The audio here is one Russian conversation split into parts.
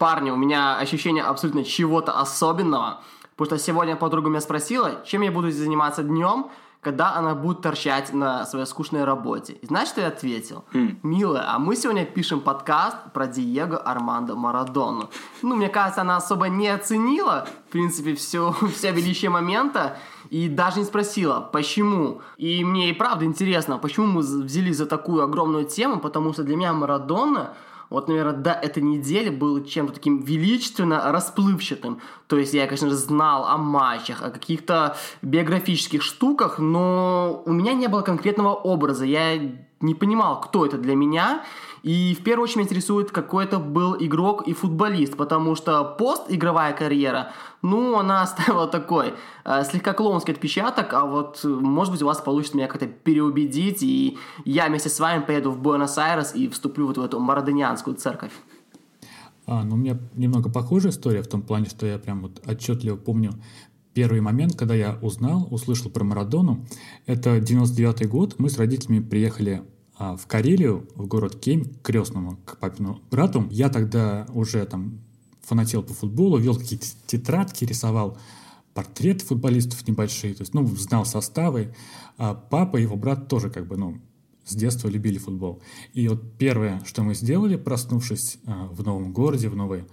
Парни, у меня ощущение абсолютно чего-то особенного, потому что сегодня подруга меня спросила, чем я буду заниматься днем, когда она будет торчать на своей скучной работе. И знаешь, что я ответил? Mm. Милая, а мы сегодня пишем подкаст про Диего Армандо Марадону. Ну, мне кажется, она особо не оценила, в принципе, все, все величие момента и даже не спросила, почему. И мне и правда интересно, почему мы взялись за такую огромную тему, потому что для меня Марадона вот, наверное, до этой недели был чем-то таким величественно расплывчатым. То есть я, конечно же, знал о матчах, о каких-то биографических штуках, но у меня не было конкретного образа. Я не понимал, кто это для меня. И в первую очередь меня интересует, какой это был игрок и футболист, потому что пост-игровая карьера, ну, она оставила такой э, слегка клоунский отпечаток, а вот, может быть, у вас получится меня как-то переубедить, и я вместе с вами поеду в Буэнос-Айрес и вступлю вот в эту марадонианскую церковь. А, ну, у меня немного похожая история в том плане, что я прям вот отчетливо помню первый момент, когда я узнал, услышал про Марадону. Это 99 год, мы с родителями приехали а, в Карелию, в город Кем, к крестному, к папину брату. Я тогда уже там фанател по футболу, вел какие-то тетрадки, рисовал портреты футболистов небольшие, то есть, ну, знал составы. А папа и его брат тоже как бы, ну, с детства любили футбол. И вот первое, что мы сделали, проснувшись а, в новом городе, в новой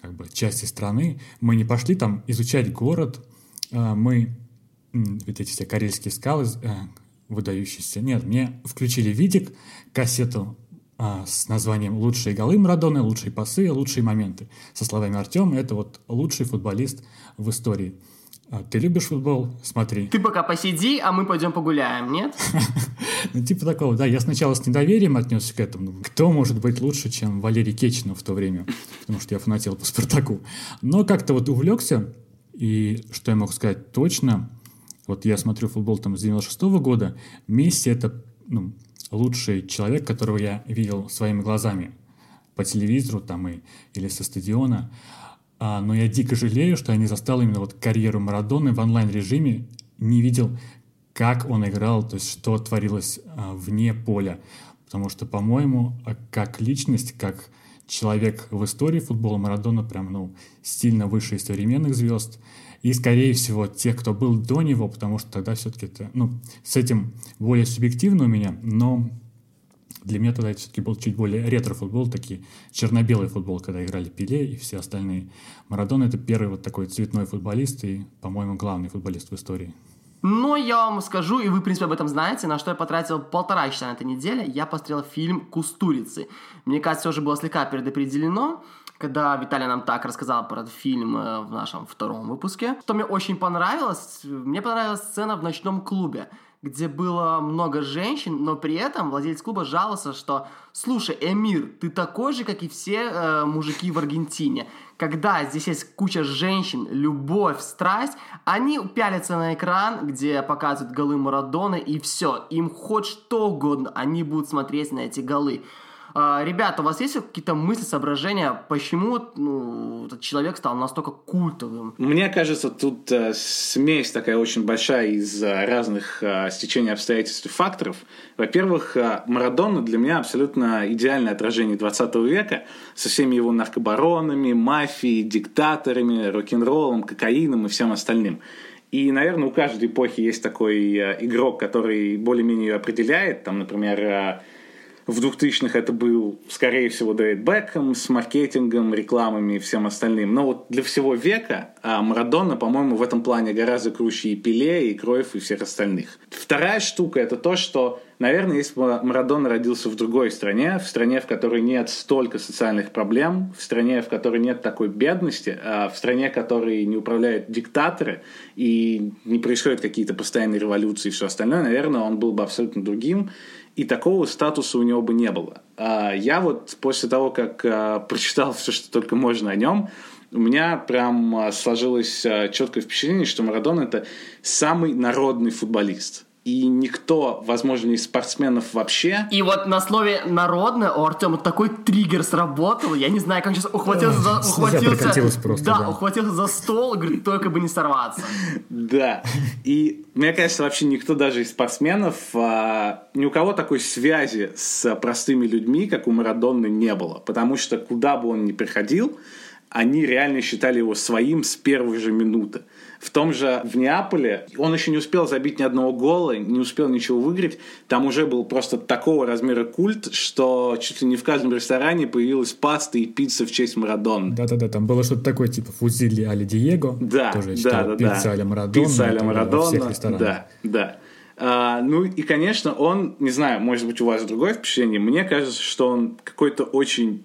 как бы части страны, мы не пошли там изучать город, а, мы вот эти все карельские скалы, э, выдающийся. Нет, мне включили видик, кассету а, с названием «Лучшие голы Марадоны», «Лучшие пасы», «Лучшие моменты». Со словами Артем, это вот лучший футболист в истории. А, ты любишь футбол? Смотри. Ты пока посиди, а мы пойдем погуляем, нет? ну, типа такого, да. Я сначала с недоверием отнесся к этому. Кто может быть лучше, чем Валерий Кечинов в то время? Потому что я фанател по «Спартаку». Но как-то вот увлекся, и что я могу сказать точно – вот я смотрю футбол там с 96 -го года, Месси это ну, лучший человек, которого я видел своими глазами по телевизору там и, или со стадиона. А, но я дико жалею, что я не застал именно вот карьеру Марадоны в онлайн-режиме, не видел, как он играл, то есть что творилось а, вне поля. Потому что, по-моему, как личность, как человек в истории футбола Марадона прям, ну, сильно выше современных звезд и, скорее всего, тех, кто был до него, потому что тогда все-таки это, ну, с этим более субъективно у меня, но для меня тогда это все-таки был чуть более ретро-футбол, такие черно-белый футбол, когда играли Пеле и все остальные. Марадон — это первый вот такой цветной футболист и, по-моему, главный футболист в истории. Но я вам скажу, и вы, в принципе, об этом знаете, на что я потратил полтора часа на этой неделе. Я посмотрел фильм «Кустурицы». Мне кажется, все же было слегка предопределено когда Виталий нам так рассказал про этот фильм э, в нашем втором выпуске. Что мне очень понравилось, мне понравилась сцена в ночном клубе, где было много женщин, но при этом владелец клуба жаловался, что «Слушай, Эмир, ты такой же, как и все э, мужики в Аргентине. Когда здесь есть куча женщин, любовь, страсть, они пялятся на экран, где показывают голы Марадоны, и все. Им хоть что угодно, они будут смотреть на эти голы». А, ребята, у вас есть какие-то мысли, соображения, почему ну, этот человек стал настолько культовым? Мне кажется, тут э, смесь такая очень большая из э, разных э, стечений обстоятельств и факторов. Во-первых, э, Марадона для меня абсолютно идеальное отражение 20 века со всеми его наркобаронами, мафией, диктаторами, рок-н-роллом, кокаином и всем остальным. И, наверное, у каждой эпохи есть такой э, игрок, который более-менее ее определяет. Там, например, э, в 2000-х это был, скорее всего, Дэвид Бекхэм с маркетингом, рекламами и всем остальным. Но вот для всего века а Марадона, по-моему, в этом плане гораздо круче и Пеле, и Кроев, и всех остальных. Вторая штука – это то, что, наверное, если бы Марадона родился в другой стране, в стране, в которой нет столько социальных проблем, в стране, в которой нет такой бедности, а в стране, которой не управляют диктаторы и не происходят какие-то постоянные революции и все остальное, наверное, он был бы абсолютно другим и такого статуса у него бы не было. А я вот после того, как а, прочитал все, что только можно о нем, у меня прям а, сложилось четкое впечатление, что Марадон это самый народный футболист и никто, возможно, из спортсменов вообще. И вот на слове «народное» у Артема такой триггер сработал, я не знаю, как сейчас ухватился за... Ухватился, просто, да, да, ухватился за стол, говорит, только бы не сорваться. Да, и мне кажется, вообще никто даже из спортсменов, а, ни у кого такой связи с простыми людьми, как у Марадонны, не было, потому что куда бы он ни приходил, они реально считали его своим с первой же минуты. В том же в Неаполе он еще не успел забить ни одного гола, не успел ничего выиграть. Там уже был просто такого размера культ, что чуть ли не в каждом ресторане появилась паста и пицца в честь Марадона. Да-да-да, там было что-то такое, типа фузили али Диего. Да, тоже, да, да, пицца да. аля Марадона. Пицца аля Марадона. Всех ресторанах. Да, да. А, ну и, конечно, он, не знаю, может быть, у вас другое впечатление, мне кажется, что он какой-то очень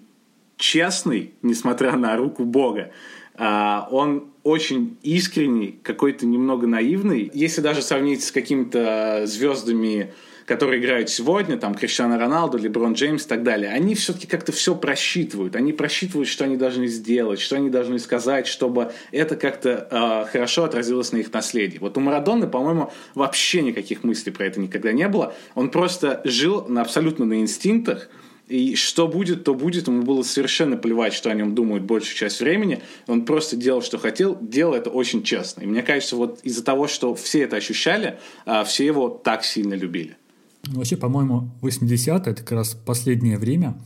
честный, несмотря на руку Бога. А, он очень искренний, какой-то немного наивный. Если даже сравнить с какими-то звездами, которые играют сегодня, там Криштиану Роналду, Леброн Джеймс и так далее, они все-таки как-то все просчитывают. Они просчитывают, что они должны сделать, что они должны сказать, чтобы это как-то э, хорошо отразилось на их наследии. Вот у Марадоны, по-моему, вообще никаких мыслей про это никогда не было. Он просто жил на, абсолютно на инстинктах, и что будет, то будет. Ему было совершенно плевать, что о нем думают большую часть времени. Он просто делал, что хотел. Делал это очень честно. И мне кажется, вот из-за того, что все это ощущали, а, все его так сильно любили. Вообще, по-моему, 80-е – это как раз последнее время,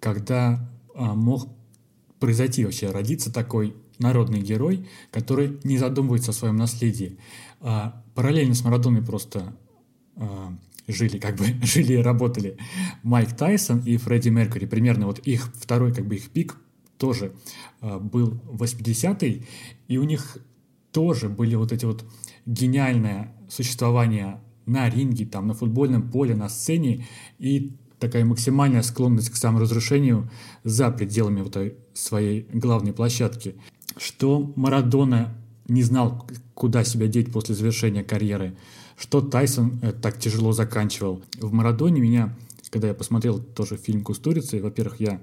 когда а, мог произойти вообще, родиться такой народный герой, который не задумывается о своем наследии. А, параллельно с Марадоной просто жили, как бы жили и работали Майк Тайсон и Фредди Меркьюри. Примерно вот их второй, как бы их пик тоже э, был 80-й, и у них тоже были вот эти вот гениальное существование на ринге, там, на футбольном поле, на сцене, и такая максимальная склонность к саморазрушению за пределами вот своей главной площадки. Что Марадона не знал, куда себя деть после завершения карьеры, что Тайсон э, так тяжело заканчивал. В Марадоне меня, когда я посмотрел тоже фильм «Кустурицы», во-первых, я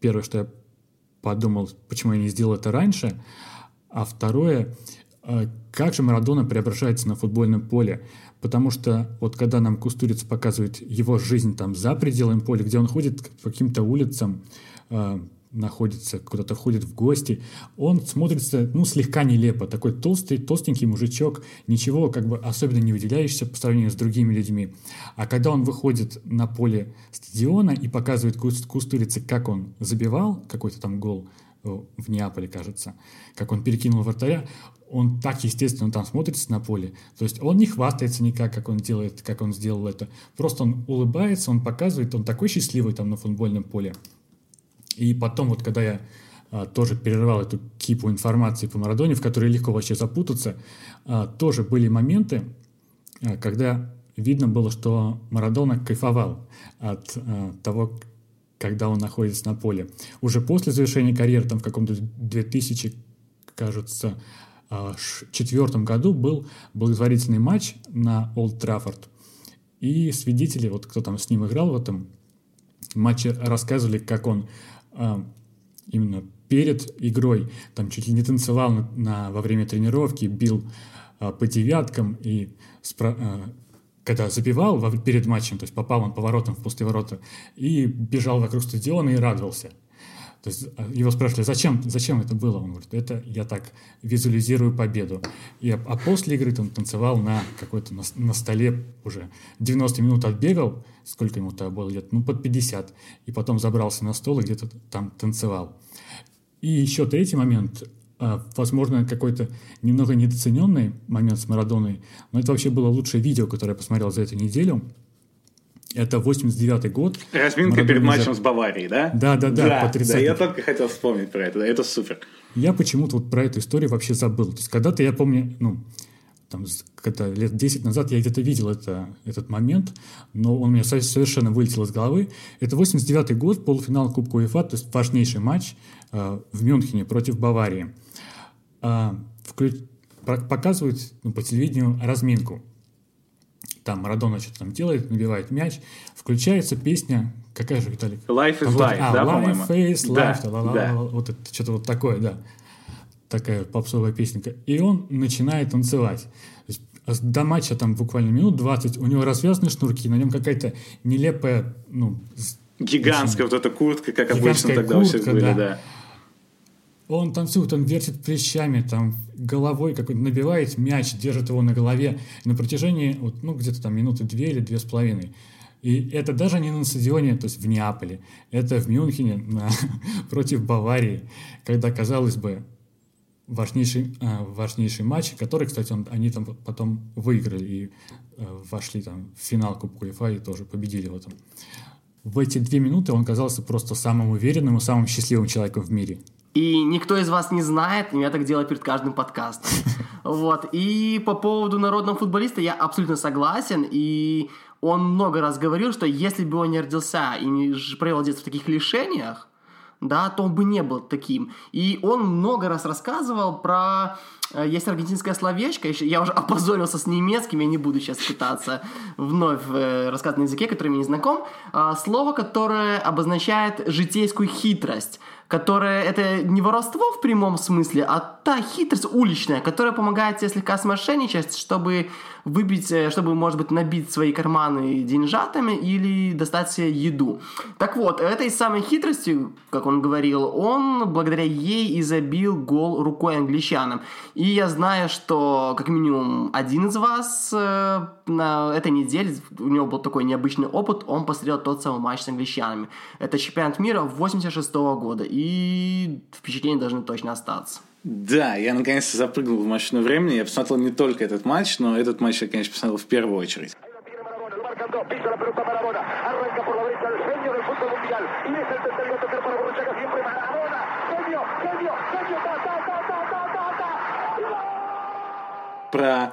первое, что я подумал, почему я не сделал это раньше, а второе, э, как же Марадона преображается на футбольном поле. Потому что вот когда нам Кустурица показывает его жизнь там за пределами поля, где он ходит по каким-то улицам, э, находится, куда-то ходит в гости, он смотрится, ну, слегка нелепо. Такой толстый, толстенький мужичок, ничего как бы особенно не выделяющийся по сравнению с другими людьми. А когда он выходит на поле стадиона и показывает Кустурице, как он забивал какой-то там гол э, в Неаполе, кажется, как он перекинул вратаря, он так естественно там смотрится на поле. То есть он не хвастается никак, как он делает, как он сделал это. Просто он улыбается, он показывает, он такой счастливый там на футбольном поле. И потом, вот когда я а, тоже перерывал эту кипу информации по Марадоне, в которой легко вообще запутаться, а, тоже были моменты, а, когда видно было, что Марадона кайфовал от того, когда он находится на поле. Уже после завершения карьеры, там в каком-то 2000, кажется, четвертом году был благотворительный матч на Олд Траффорд. И свидетели, вот кто там с ним играл в этом матче, рассказывали, как он именно перед игрой там чуть ли не танцевал на, на, во время тренировки, бил а, по девяткам и спро, а, когда забивал во, перед матчем, то есть попал он поворотом в пустые ворота и бежал вокруг стадиона и радовался. То есть а, его спрашивали, зачем, зачем это было? Он говорит, это я так визуализирую победу. И, а после игры он танцевал на какой-то на, на столе уже 90 минут отбегал, сколько ему тогда было где-то, ну под 50, и потом забрался на стол и где-то там танцевал. И еще третий момент, а, возможно, какой-то немного недооцененный момент с Марадоной, но это вообще было лучшее видео, которое я посмотрел за эту неделю – это 89-й год. Разминка Марадона перед матчем за... с Баварией, да? Да, да, да, да, да, я только хотел вспомнить про это, это супер. Я почему-то вот про эту историю вообще забыл. То есть когда-то я помню, ну, там, когда лет 10 назад я где-то видел это, этот момент, но он у меня совершенно вылетел из головы. Это 89-й год, полуфинал Кубка УЕФА, то есть важнейший матч э, в Мюнхене против Баварии. Э, вклю... Показывают ну, по телевидению разминку там Марадона что-то там делает, набивает мяч, включается песня, какая же, Виталик? Life is Life, а, да, Life is Life, да, ла -ла -ла, да. вот это что-то вот такое, да, такая попсовая песенка. И он начинает танцевать. До матча там буквально минут 20, у него развязаны шнурки, на нем какая-то нелепая, ну... Гигантская вот эта куртка, как обычно тогда куртка, у всех были, да. да. Он танцует, он вертит плечами, там головой какой набивает мяч, держит его на голове на протяжении вот, ну, где-то там минуты две или две с половиной. И это даже не на стадионе, то есть в Неаполе. Это в Мюнхене на, против Баварии, когда, казалось бы, важнейший, э, важнейший матч, который, кстати, он, они там потом выиграли и э, вошли там в финал Кубка УЕФА и тоже победили в этом. В эти две минуты он казался просто самым уверенным и самым счастливым человеком в мире. И никто из вас не знает, я так делаю перед каждым подкастом. Вот. И по поводу народного футболиста я абсолютно согласен. И он много раз говорил, что если бы он не родился и не провел детство в таких лишениях, да, то он бы не был таким. И он много раз рассказывал про... Э, есть аргентинское словечко, я уже опозорился с немецким, я не буду сейчас пытаться вновь э, рассказывать на языке, который мне не знаком. А, слово, которое обозначает житейскую хитрость которое это не воровство в прямом смысле, а та хитрость уличная, которая помогает тебе слегка смошенничать, чтобы выбить, э, чтобы, может быть, набить свои карманы деньжатами или достать себе еду. Так вот, этой самой хитростью, как он говорил, он благодаря ей и забил гол рукой англичанам. И я знаю, что как минимум один из вас э, на этой неделе, у него был такой необычный опыт, он посмотрел тот самый матч с англичанами. Это чемпионат мира 86 -го года, и впечатления должны точно остаться. Да, я наконец-то запрыгнул в машину времени. Я посмотрел не только этот матч, но этот матч я, конечно, посмотрел в первую очередь. Про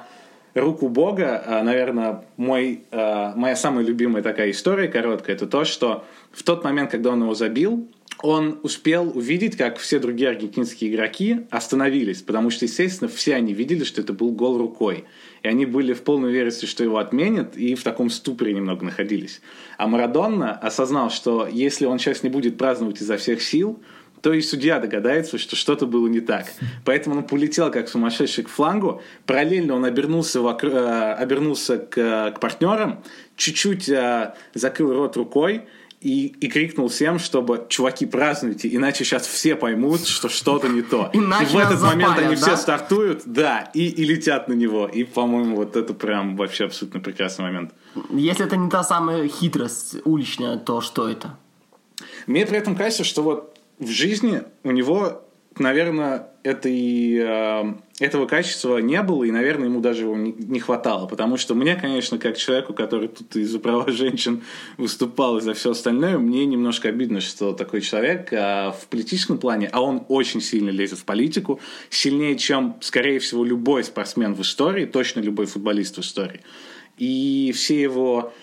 руку Бога, а, наверное, мой, а, моя самая любимая такая история короткая, это то, что в тот момент, когда он его забил, он успел увидеть, как все другие аргентинские игроки остановились, потому что, естественно, все они видели, что это был гол рукой. И они были в полной уверенности, что его отменят, и в таком ступоре немного находились. А Марадонна осознал, что если он сейчас не будет праздновать изо всех сил, то и судья догадается, что что-то было не так. Поэтому он полетел как сумасшедший к флангу. Параллельно он обернулся, вокруг, э, обернулся к, к партнерам, чуть-чуть э, закрыл рот рукой, и, и крикнул всем, чтобы чуваки празднуйте, иначе сейчас все поймут, что что-то не то. Иначе и в этот запалят, момент они да? все стартуют, да, и, и летят на него. И, по-моему, вот это прям вообще абсолютно прекрасный момент. Если это не та самая хитрость уличная, то что это? Мне при этом кажется, что вот в жизни у него, наверное, этой, э, этого качества не было, и, наверное, ему даже его не, хватало. Потому что мне, конечно, как человеку, который тут и за права женщин выступал, и за все остальное, мне немножко обидно, что такой человек э, в политическом плане, а он очень сильно лезет в политику, сильнее, чем, скорее всего, любой спортсмен в истории, точно любой футболист в истории. И все его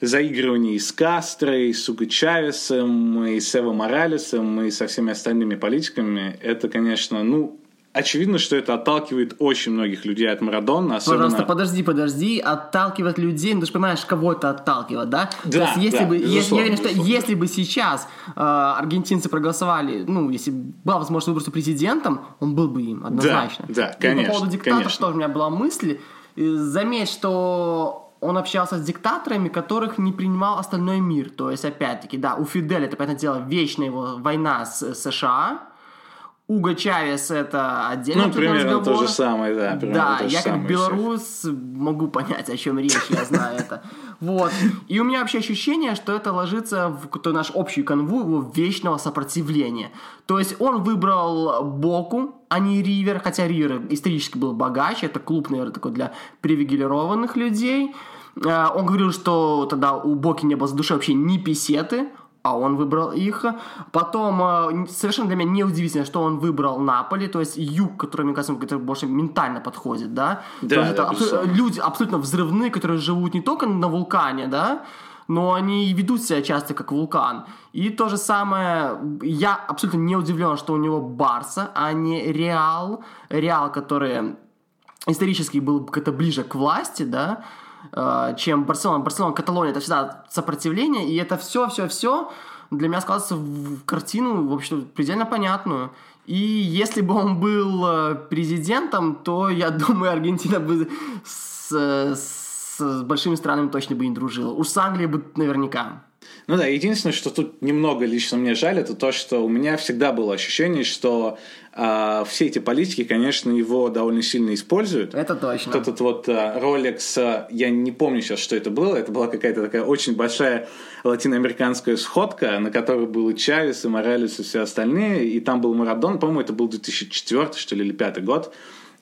заигрываний с Кастро, и с Уго Чавесом, и с Эво Моралесом, и со всеми остальными политиками, это, конечно, ну, очевидно, что это отталкивает очень многих людей от Марадона, особенно... Пожалуйста, подожди, подожди, отталкивать людей, ну ты же понимаешь, кого это отталкивает, да? Да, То есть, если да, бы, если, я уверен, что безусловно. если бы сейчас э, аргентинцы проголосовали, ну, если бы была возможность выбраться президентом, он был бы им, однозначно. да, И конечно, по поводу диктатора конечно. тоже у меня была мысль. Заметь, что он общался с диктаторами, которых не принимал остальной мир. То есть, опять-таки, да, у Фиделя, это, понятное дело, вечная его война с США. Уго Чавес это отдельно. Ну, примерно то же самое, да. Да, то я как самое белорус могу понять, о чем речь, я знаю это. Вот. И у меня вообще ощущение, что это ложится в какую-то нашу общую канву его вечного сопротивления. То есть он выбрал Боку, а не Ривер, хотя Ривер исторически был богаче, это клуб, наверное, такой для привилегированных людей. Э, Он говорил, что тогда у Боки не было за душой вообще ни писеты, а он выбрал их. Потом, э, совершенно для меня неудивительно, что он выбрал Наполи, то есть юг, который, мне кажется, который больше ментально подходит, да? Да, да, это абсо- безусловно. люди абсолютно взрывные, которые живут не только на вулкане, да, но они ведут себя часто как вулкан. И то же самое, я абсолютно не удивлен, что у него Барса, а не Реал. Реал, который исторически был как-то ближе к власти, да, чем Барселона. Барселона, Каталония, это всегда сопротивление, и это все-все-все для меня складывается в картину, в общем, предельно понятную. И если бы он был э, президентом, то, я думаю, Аргентина бы с, с большими странами точно бы не дружила. Уж с Англией бы наверняка. Ну да, единственное, что тут немного лично мне жаль, это то, что у меня всегда было ощущение, что а, все эти политики, конечно, его довольно сильно используют. Это точно. Вот этот вот а, Rolex, а, я не помню сейчас, что это было, это была какая-то такая очень большая латиноамериканская сходка, на которой был и Чавес, и Моралес, и все остальные, и там был Марадон, по-моему, это был 2004, что ли, или 2005 год,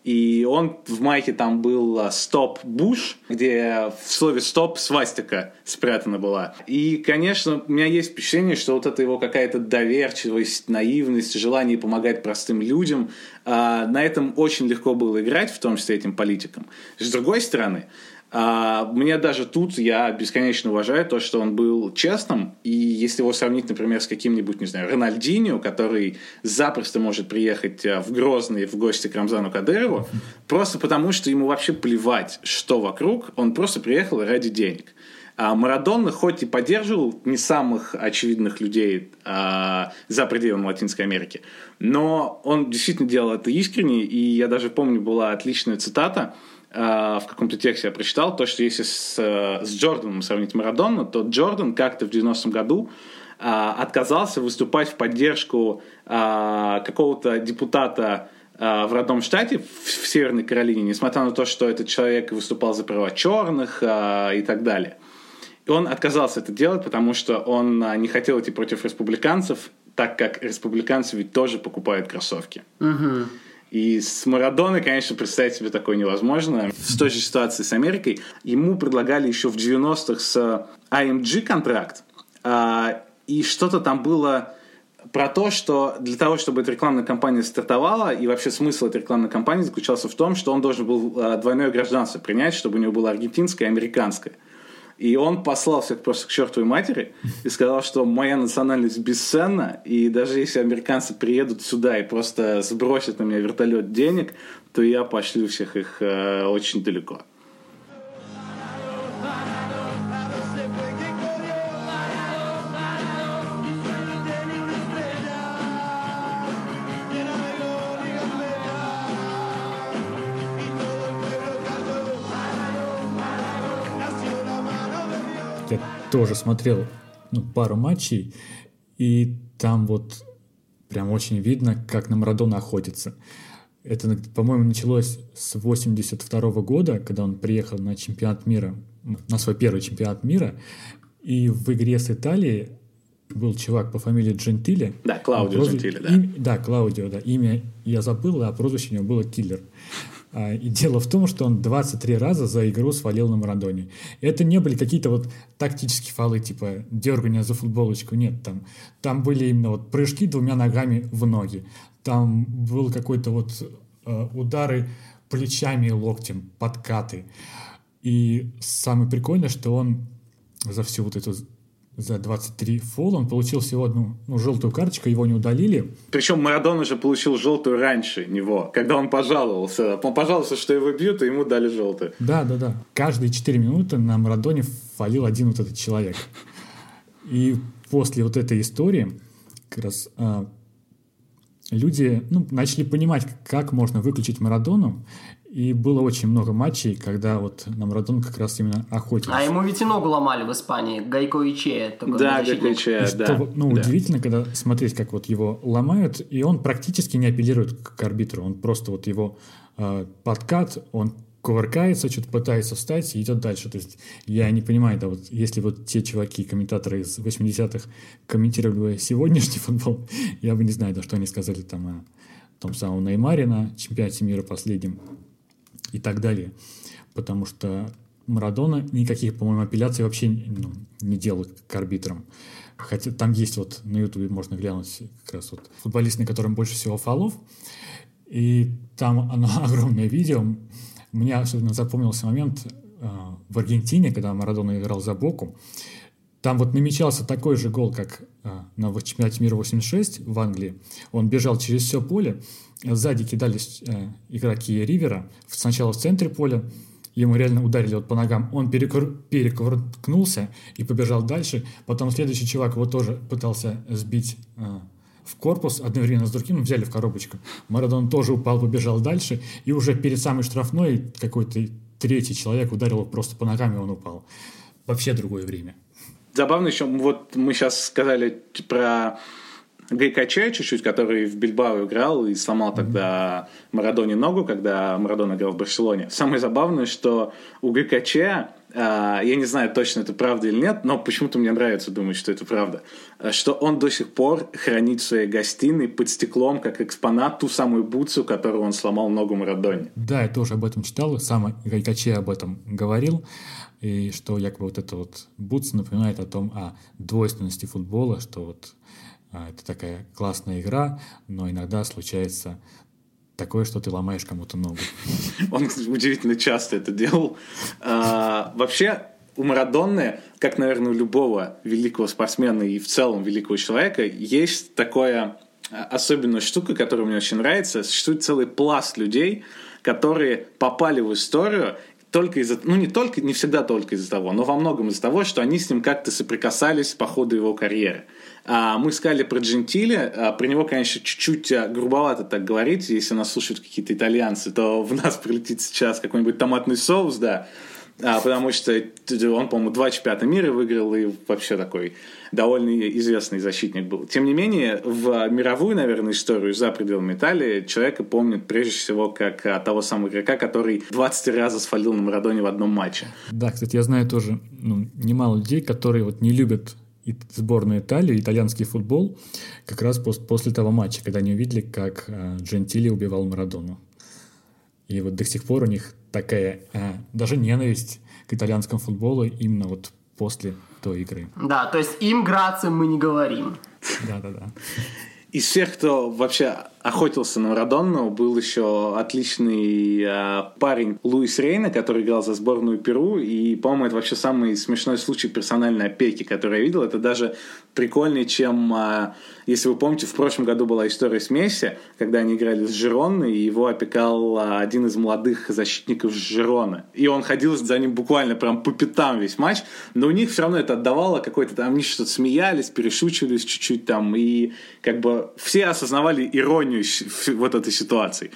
и он в майке там был «Стоп Буш», где в слове «стоп» свастика спрятана была. И, конечно, у меня есть впечатление, что вот это его какая-то доверчивость, наивность, желание помогать простым людям, на этом очень легко было играть, в том числе этим политикам. С другой стороны, а, мне даже тут я бесконечно уважаю то, что он был честным, и если его сравнить, например, с каким-нибудь, не знаю, Рональдинho, который запросто может приехать а, в Грозный в гости к Рамзану Кадырову, просто потому, что ему вообще плевать, что вокруг, он просто приехал ради денег. А Марадона хоть и поддерживал не самых очевидных людей а, за пределами Латинской Америки, но он действительно делал это искренне, и я даже помню, была отличная цитата – в каком-то тексте я прочитал, то, что если с, э, с Джорданом сравнить Марадона, то Джордан как-то в 90-м году а, отказался выступать в поддержку а, какого-то депутата в родном штате, в Северной Каролине, несмотря на то, что этот человек выступал за права черных и так далее. И он отказался это делать, потому что он не хотел идти против республиканцев, так как республиканцы ведь тоже покупают кроссовки. Угу. И с Марадоной, конечно, представить себе такое невозможно. В той же ситуации с Америкой ему предлагали еще в 90-х с AMG контракт, а, и что-то там было про то, что для того, чтобы эта рекламная кампания стартовала, и вообще смысл этой рекламной кампании заключался в том, что он должен был а, двойное гражданство принять, чтобы у него было аргентинское и американское. И он послал всех просто к чертовой матери и сказал, что моя национальность бесценна, и даже если американцы приедут сюда и просто сбросят на меня вертолет денег, то я пошлю всех их э, очень далеко. Тоже смотрел ну, пару матчей, и там вот прям очень видно, как на Марадона охотится. Это, по-моему, началось с 82 -го года, когда он приехал на чемпионат мира, на свой первый чемпионат мира, и в игре с Италией был чувак по фамилии Джентили. Да, Клаудио прозвищ... Джентили, да. Им... Да, Клаудио, да. Имя я забыл, а прозвище у него было Киллер. А, и дело в том, что он 23 раза за игру свалил на Марадоне. Это не были какие-то вот тактические фолы, типа дергания за футболочку. Нет, там, там были именно вот прыжки двумя ногами в ноги. Там был какой-то вот э, удары плечами и локтем, подкаты. И самое прикольное, что он за всю вот эту за 23 фола. Он получил всего одну ну, желтую карточку, его не удалили. Причем Марадон уже получил желтую раньше него, когда он пожаловался. Он пожаловался, что его бьют, и ему дали желтую. Да, да, да. Каждые 4 минуты на Марадоне фалил один вот этот человек. И после вот этой истории как раз а, люди ну, начали понимать, как можно выключить Марадону, и было очень много матчей, когда вот на Марадон как раз именно охотился. А ему ведь и ногу ломали в Испании, Гайко Ичея. Да, Гайко Ичея, да. Что, ну, да. удивительно, когда смотреть, как вот его ломают, и он практически не апеллирует к арбитру, он просто вот его э, подкат, он кувыркается, что-то пытается встать и идет дальше. То есть я не понимаю, да, вот если вот те чуваки, комментаторы из 80-х комментировали бы сегодняшний футбол, я бы не знаю, да, что они сказали там о том самом Неймаре на чемпионате мира последнем и так далее. Потому что Марадона никаких, по-моему, апелляций вообще ну, не делал к арбитрам. Хотя там есть вот на Ютубе можно глянуть как раз вот футболист, на котором больше всего фолов. И там оно огромное видео. Мне особенно запомнился момент э, в Аргентине, когда Марадона играл за Боку. Там вот намечался такой же гол, как на чемпионате мира 86 в Англии. Он бежал через все поле, Сзади кидались э, игроки Ривера. Сначала в центре поля. Ему реально ударили вот по ногам. Он перекур... перекувыркнулся и побежал дальше. Потом следующий чувак его тоже пытался сбить э, в корпус одновременно с другим. Взяли в коробочку. Марадон тоже упал, побежал дальше. И уже перед самой штрафной какой-то третий человек ударил его просто по ногам, и он упал. Вообще другое время. Забавно еще, вот мы сейчас сказали про Гайкача чуть-чуть, который в Бильбао играл и сломал тогда Марадоне ногу, когда Марадона играл в Барселоне. Самое забавное, что у Гайкача, а, я не знаю точно это правда или нет, но почему-то мне нравится думать, что это правда, что он до сих пор хранит в своей гостиной под стеклом как экспонат ту самую бутсу, которую он сломал ногу Марадоне. Да, я тоже об этом читал, сам Гайкаче об этом говорил и что якобы вот это вот бутс напоминает о том, о двойственности футбола, что вот а, это такая классная игра, но иногда случается такое, что ты ломаешь кому-то ногу. Он удивительно часто это делал. А, вообще, у Марадонны, как, наверное, у любого великого спортсмена и в целом великого человека, есть такая особенная штука, которая мне очень нравится. Существует целый пласт людей, которые попали в историю только из-за, ну не только, не всегда только из-за того, но во многом из-за того, что они с ним как-то соприкасались по ходу его карьеры. А, мы сказали про Джентили, а, про него, конечно, чуть-чуть а, грубовато так говорить, если нас слушают какие-то итальянцы, то в нас прилетит сейчас какой-нибудь томатный соус, да, а, потому что он, по-моему, два чемпионата мира выиграл и вообще такой довольно известный защитник был. Тем не менее, в мировую, наверное, историю за пределами Италии человека помнят прежде всего как того самого игрока, который 20 раз свалил на Марадоне в одном матче. Да, кстати, я знаю тоже ну, немало людей, которые вот не любят сборную Италии, итальянский футбол, как раз пос после того матча, когда они увидели, как э, Джентили убивал Марадону. И вот до сих пор у них такая э, даже ненависть к итальянскому футболу именно вот после той игры. Да, то есть им Грацием мы не говорим. Да-да-да. Из всех, кто вообще охотился на Марадонну, был еще отличный э, парень Луис Рейна, который играл за сборную Перу. И, по-моему, это вообще самый смешной случай персональной опеки, который я видел. Это даже прикольнее, чем, э, если вы помните, в прошлом году была история с Месси, когда они играли с Жиронной, и его опекал э, один из молодых защитников Жирона. И он ходил за ним буквально прям по пятам весь матч, но у них все равно это отдавало какой-то там, они что-то смеялись, перешучивались чуть-чуть там, и как бы все осознавали иронию вот этой ситуации.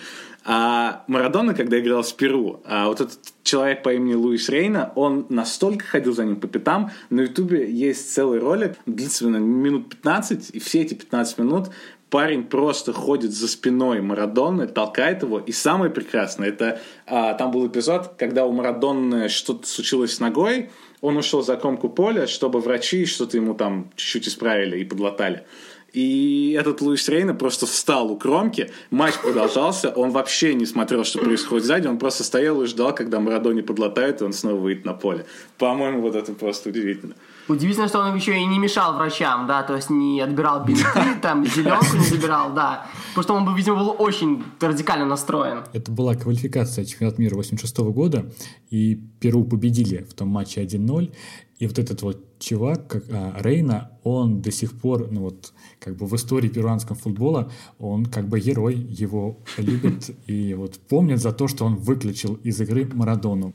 А Марадона, когда играл с Перу, а вот этот человек по имени Луис Рейна, он настолько ходил за ним по пятам, на Ютубе есть целый ролик, длится минут 15, и все эти 15 минут парень просто ходит за спиной Марадонны, толкает его, и самое прекрасное, это а, там был эпизод, когда у Марадонны что-то случилось с ногой, он ушел за кромку поля, чтобы врачи что-то ему там чуть-чуть исправили и подлатали. И этот Луис Рейна просто встал у кромки, матч продолжался, он вообще не смотрел, что происходит сзади, он просто стоял и ждал, когда Марадони подлатает, и он снова выйдет на поле. По-моему, вот это просто удивительно. Удивительно, что он еще и не мешал врачам, да, то есть не отбирал бинты, там, зеленку не забирал, да. Потому что он, был, видимо, был очень радикально настроен. Это была квалификация чемпионата мира 86 года, и Перу победили в том матче 1-0, и вот этот вот чувак, как а, Рейна, он до сих пор, ну вот, как бы в истории перуанского футбола, он как бы герой, его любят и вот помнят за то, что он выключил из игры Марадону.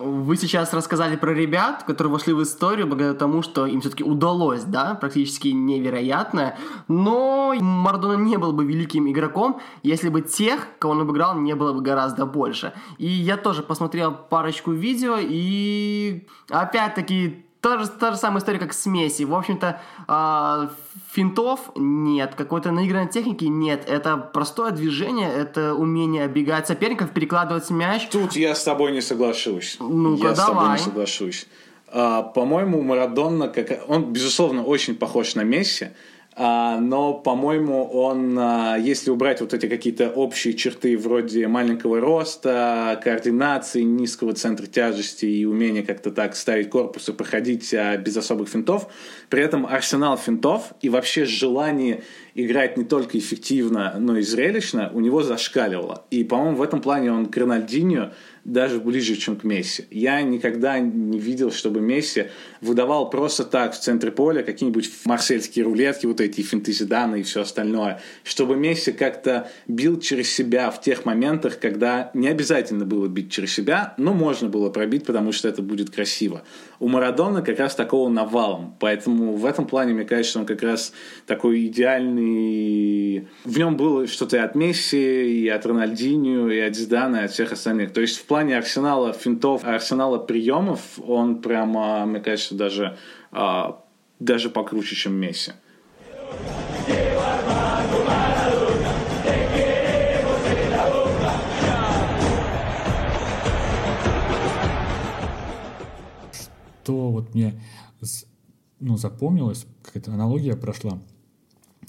Вы сейчас рассказали про ребят, которые вошли в историю благодаря тому, что им все-таки удалось, да, практически невероятное. Но Марадона не был бы великим игроком, если бы тех, кого он обыграл, не было бы гораздо больше. И я тоже посмотрел парочку видео, и опять-таки Та же, та же самая история, как с Месси. В общем-то, э, финтов нет, какой-то наигранной техники нет. Это простое движение, это умение оббегать соперников, перекладывать мяч. Тут я с тобой не соглашусь. Ну-ка, я давай. с тобой не соглашусь. А, по-моему, Марадонна, как... он, безусловно, очень похож на Месси, но, по-моему, он, а, если убрать вот эти какие-то общие черты вроде маленького роста, координации, низкого центра тяжести и умения как-то так ставить корпус и проходить а, без особых финтов, при этом арсенал финтов и вообще желание играть не только эффективно, но и зрелищно у него зашкаливало. И, по-моему, в этом плане он к Рональдинho даже ближе, чем к Месси. Я никогда не видел, чтобы Месси выдавал просто так в центре поля какие-нибудь марсельские рулетки, вот эти финты Зидана и все остальное. Чтобы Месси как-то бил через себя в тех моментах, когда не обязательно было бить через себя, но можно было пробить, потому что это будет красиво. У Марадона как раз такого навалом. Поэтому в этом плане, мне кажется, он как раз такой идеальный... В нем было что-то и от Месси, и от Рональдинho, и от Зидана, и от всех остальных. То есть в плане арсенала финтов, арсенала приемов, он прямо, мне кажется, даже а, даже покруче, чем Месси. Что вот мне ну, запомнилось, какая-то аналогия прошла,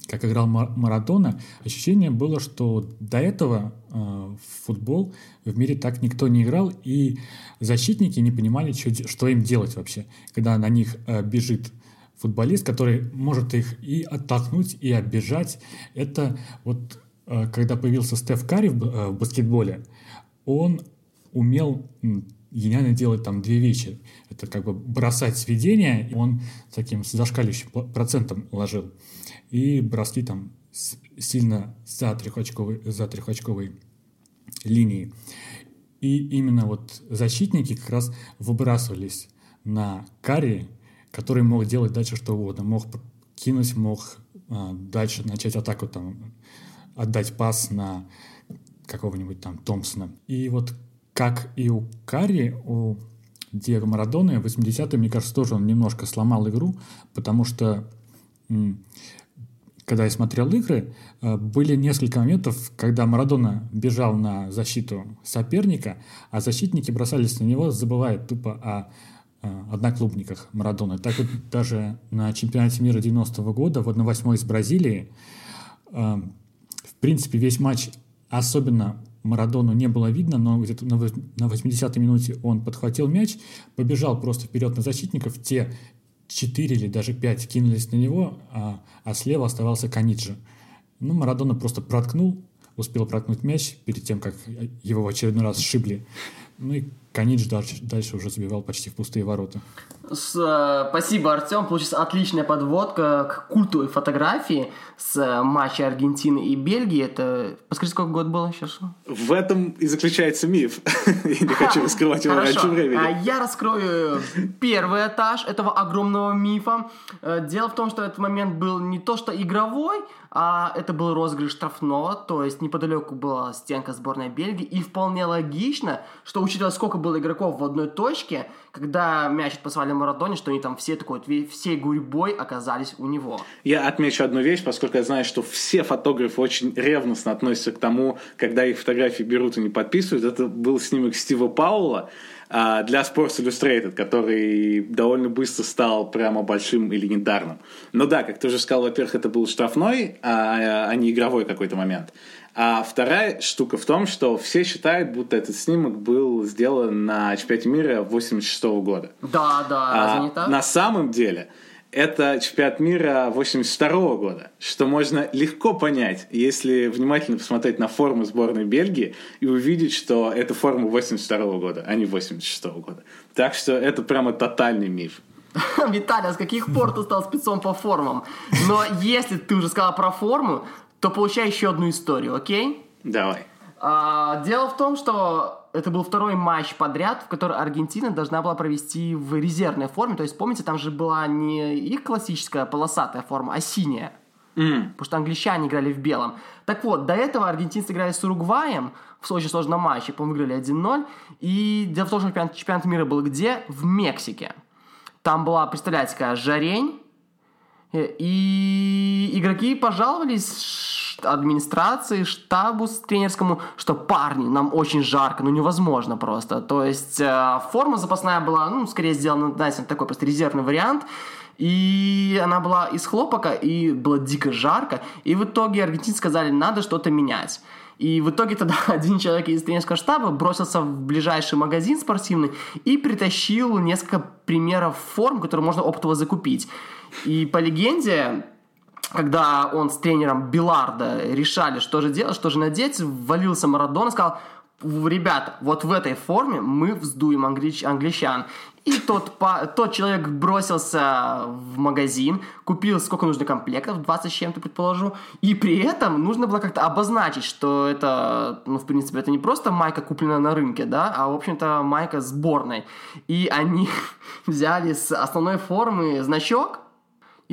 как играл Марадона, ощущение было, что до этого э, в футбол в мире так никто не играл, и защитники не понимали, что, что им делать вообще, когда на них э, бежит футболист, который может их и оттолкнуть, и оббежать. Это вот э, когда появился Стеф Карри в, э, в баскетболе, он умел гениально делать там две вещи. Это как бы бросать сведения, он таким зашкаливающим процентом ложил, и броски там сильно за трехочковой, за трехочковой линии. И именно вот защитники как раз выбрасывались на карри, который мог делать дальше что угодно. Мог кинуть, мог а, дальше начать атаку, там, отдать пас на какого-нибудь там Томпсона. И вот как и у Карри, у Диего Марадоны, в 80-е, мне кажется, тоже он немножко сломал игру, потому что когда я смотрел игры, э, были несколько моментов, когда Марадона бежал на защиту соперника, а защитники бросались на него, забывая тупо о э, одноклубниках Марадоны. Так вот даже на чемпионате мира 90-го года в 1-8 из Бразилии э, в принципе весь матч особенно Марадону не было видно, но где-то на 80-й минуте он подхватил мяч, побежал просто вперед на защитников, те 4 или даже 5 кинулись на него, а, а слева оставался Каниджи. Ну, Марадона просто проткнул, успел проткнуть мяч перед тем, как его в очередной раз сшибли. Ну и Канидж дальше, дальше уже забивал почти в пустые ворота. С, э, спасибо, Артем. Получилась отличная подводка к культовой фотографии с э, матча Аргентины и Бельгии. Это, подскажи, сколько год было сейчас? В этом и заключается миф. Я не хочу раскрывать его раньше времени. А я раскрою первый этаж этого огромного мифа. Э, дело в том, что этот момент был не то что игровой, а это был розыгрыш штрафного, то есть неподалеку была стенка сборной Бельгии, и вполне логично, что учитывая, сколько было игроков в одной точке, когда мяч отпасовали Марадоне, что они там все такой, всей гурьбой оказались у него. Я отмечу одну вещь, поскольку я знаю, что все фотографы очень ревностно относятся к тому, когда их фотографии берут и не подписывают. Это был снимок Стива Паула, а, для Sports Illustrated, который довольно быстро стал прямо большим и легендарным. Но да, как ты уже сказал, во-первых, это был штрафной, а, а не игровой какой-то момент. А вторая штука в том, что все считают, будто этот снимок был сделан на чемпионате мира 86 года. Да, да, а, разве не так? На самом деле, это чемпионат мира 82 года, что можно легко понять, если внимательно посмотреть на форму сборной Бельгии и увидеть, что это форма 82 года, а не 86 года. Так что это прямо тотальный миф. Виталий, а с каких пор ты стал спецом по формам? Но если ты уже сказал про форму, то получай еще одну историю, окей? Давай. А, дело в том, что это был второй матч подряд, в который Аргентина должна была провести в резервной форме. То есть, помните, там же была не их классическая полосатая форма, а синяя. Mm. Потому что англичане играли в белом. Так вот, до этого аргентинцы играли с Уругваем в очень сложном матче, по-моему, выиграли 1-0. И дело в том, что чемпионат, чемпионат мира был где? В Мексике. Там была, представляете, какая жарень. И игроки пожаловались администрации, штабу тренерскому, что парни, нам очень жарко, ну невозможно просто. То есть э, форма запасная была, ну, скорее сделана, знаете, такой просто резервный вариант. И она была из хлопока, и было дико жарко. И в итоге аргентинцы сказали, надо что-то менять. И в итоге тогда один человек из тренерского штаба бросился в ближайший магазин спортивный и притащил несколько примеров форм, которые можно оптово закупить. И по легенде, когда он с тренером Биларда решали, что же делать, что же надеть, ввалился Марадон и сказал, ребята, вот в этой форме мы вздуем англич- англичан. И тот, по, тот человек бросился в магазин, купил сколько нужно комплектов, 20 с чем-то, предположу, и при этом нужно было как-то обозначить, что это, ну, в принципе, это не просто майка, купленная на рынке, да, а, в общем-то, майка сборной. И они взяли с основной формы значок,